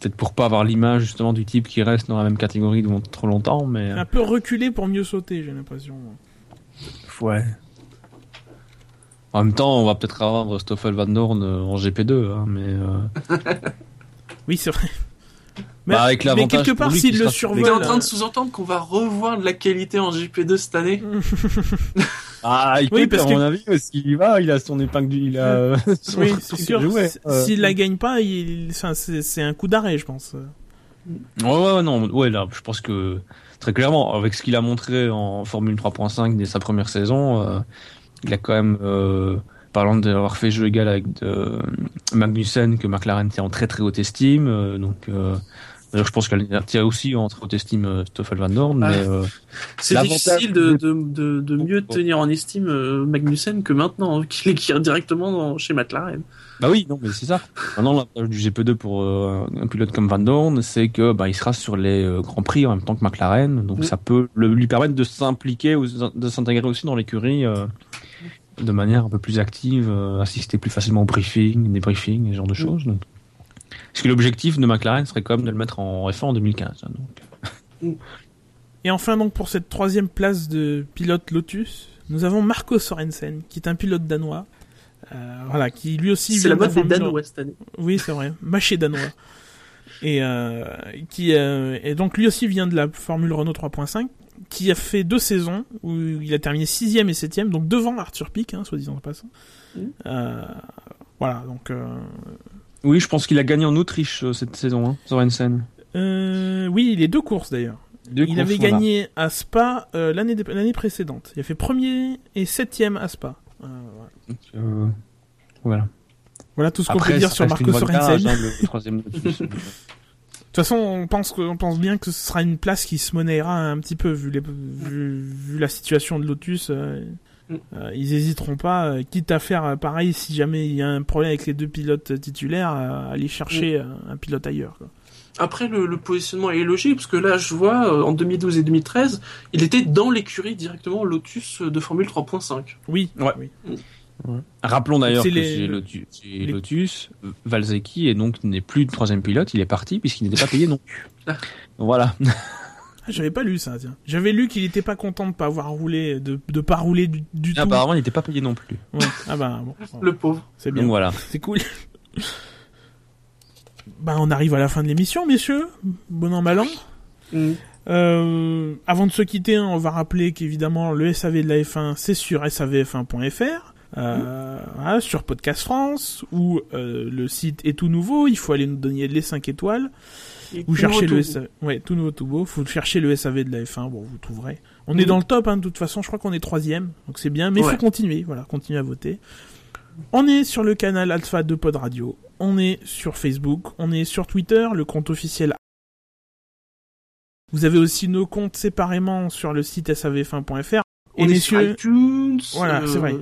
peut-être pour pas avoir l'image justement du type qui reste dans la même catégorie devant trop longtemps, mais un peu reculé pour mieux sauter, j'ai l'impression. Ouais. En même temps, on va peut-être avoir Stoffel Van Dorn euh, en GP2, hein, mais. Euh, oui, c'est vrai. Mais, bah, avec mais quelque part, s'il le survole. T'es en train de sous-entendre qu'on va revoir de la qualité en GP2 cette année Ah, il oui, peut, parce à mon avis, parce qu'il y va, il a son épingle, il a. oui, c'est sûr. S'il la gagne pas, il... c'est un coup d'arrêt, je pense. Ouais, ouais, non, ouais, là, je pense que très clairement, avec ce qu'il a montré en Formule 3.5 dès sa première saison, euh, il a quand même, euh, parlant d'avoir fait jeu égal avec de, Magnussen, que McLaren était en très très haute estime, euh, donc. D'ailleurs, je pense qu'elle tient aussi entre haute estime euh, Stoffel Van Dorn. mais euh, c'est difficile de, de, de, mieux tenir en estime euh, Magnussen que maintenant, hein, qu'il est directement chez McLaren. Bah oui, non, mais c'est ça. Maintenant, l'avantage du GP2 pour un pilote comme Van Dorn, c'est que bah, il sera sur les grands prix en même temps que McLaren, donc mm. ça peut lui permettre de s'impliquer ou de s'intégrer aussi dans l'écurie de manière un peu plus active, assister plus facilement au briefing, des briefings, ce genre de mm. choses. Donc. Parce que l'objectif de McLaren serait quand même de le mettre en F1 en 2015. Hein, donc. Et enfin, donc, pour cette troisième place de pilote Lotus, nous avons Marco Sorensen, qui est un pilote danois. Euh, voilà, qui lui aussi. C'est la mode des Danois cette année. Oui, c'est vrai. Maché danois. Et euh, qui euh, et donc lui aussi vient de la Formule Renault 3.5, qui a fait deux saisons où il a terminé sixième et septième, donc devant Arthur Pic, hein, soit disant en passant. Euh, voilà, donc euh, oui, je pense qu'il a gagné en Autriche euh, cette saison, hein, Sorensen. Euh, oui, les deux courses d'ailleurs. Il avait voilà. gagné à Spa euh, l'année l'année précédente. Il a fait premier et septième à Spa. Euh, voilà. Voilà. Voilà tout ce qu'on peut dire sur Marco Sorensen. hein. De toute façon, on pense, que, on pense bien que ce sera une place qui se monnaiera un petit peu, vu, les, vu, vu la situation de Lotus. Euh, ils hésiteront pas, euh, quitte à faire euh, pareil si jamais il y a un problème avec les deux pilotes titulaires, à aller chercher Mm. euh, un pilote ailleurs. quoi. Après, le, le positionnement est logique, parce que là, je vois, euh, en 2012 et 2013, il était dans l'écurie directement Lotus de Formule 3.5. Oui, Ouais. oui. Rappelons d'ailleurs C'est que les- chez Lotus, chez les- Lotus, Valzeki est donc n'est plus de troisième pilote, il est parti puisqu'il n'était pas payé non plus. Ah. Voilà. Ah, J'avais pas lu ça, tiens. J'avais lu qu'il était pas content de pas avoir roulé, de, de pas rouler du, du tout. Apparemment, il n'était pas payé non plus. Ouais. Ah bah bon, Le pauvre. c'est bien. Donc voilà. C'est cool. bah, on arrive à la fin de l'émission, messieurs. Bon an, mal an. Mm. Euh, avant de se quitter, on va rappeler qu'évidemment, le SAV de la F1, c'est sur savf1.fr. Euh, voilà, sur Podcast France, où euh, le site est tout nouveau, il faut aller nous donner les 5 étoiles. Et cherchez nouveau, le. SAV, ouais, tout nouveau, tout beau. Faut chercher le SAV de la F1, bon, vous trouverez. On est dans le top, hein, de toute façon, je crois qu'on est troisième, donc c'est bien, mais il Ouais. faut continuer, voilà, continuer à voter. On est sur le canal Alpha de Pod Radio, on est sur Facebook, on est sur Twitter, le compte officiel. Vous avez aussi nos comptes séparément sur le site savf1.fr. On Et est sur iTunes. voilà, euh, c'est vrai.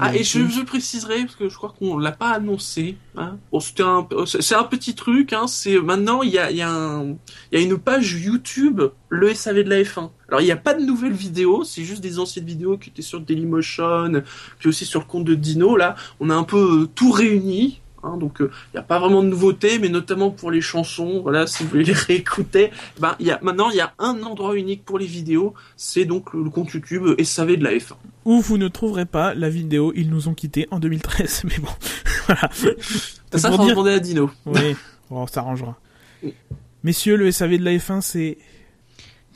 Ah, et je, je préciserai, parce que je crois qu'on l'a pas annoncé. Hein. Bon, un, c'est un petit truc. Hein. C'est maintenant il y a, il y a un, il y a une page YouTube, le SAV de la F1. Alors il n'y a pas de nouvelles vidéos, c'est juste des anciennes vidéos qui étaient sur Dailymotion, puis aussi sur le compte de Dino. Là, on a un peu euh, tout réuni. Hein, donc euh, il n'y a pas vraiment de nouveautés, mais notamment pour les chansons. Voilà, si vous voulez les réécouter, ben il y a maintenant il y a un endroit unique pour les vidéos. C'est donc le, le compte YouTube euh, SAV de la F1. Où vous ne trouverez pas la vidéo, ils nous ont quittés en 2013, mais bon, voilà. Ça, pour faut dire- demander à Dino. Oui, bon, on s'arrangera. Messieurs, le SAV de la F1, c'est...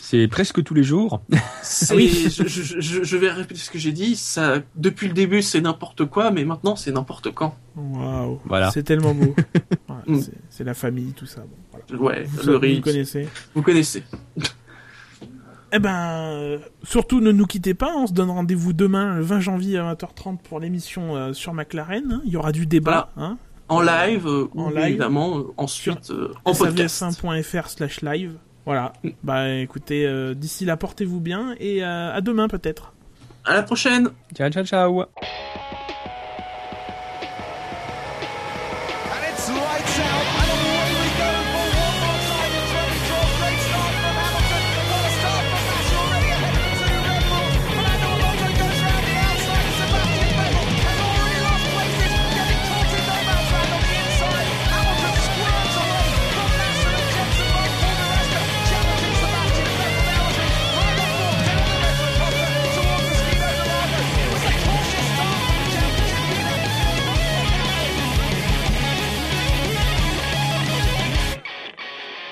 C'est presque tous les jours. Oui. je, je- je- je vais répéter ce que j'ai dit. Ça, depuis le début, c'est n'importe quoi, mais maintenant, c'est n'importe quand. Waouh, Voilà. c'est tellement beau. Voilà, Mm. c'est- la famille, tout ça. Bon, voilà. Ouais, Vous, le savez, riz, vous connaissez. vous connaissez. Eh ben, surtout ne nous quittez pas. On se donne rendez-vous demain, le 20 janvier à 20h30 pour l'émission euh, sur McLaren. hein. Il y aura du débat. Hein, En live, euh, En ou live. évidemment, euh, ensuite euh, en podcast. savs1.fr slash live. Voilà. Bah écoutez, euh, d'ici là, portez-vous bien et euh, à demain peut-être. À la prochaine. Ciao, ciao, ciao.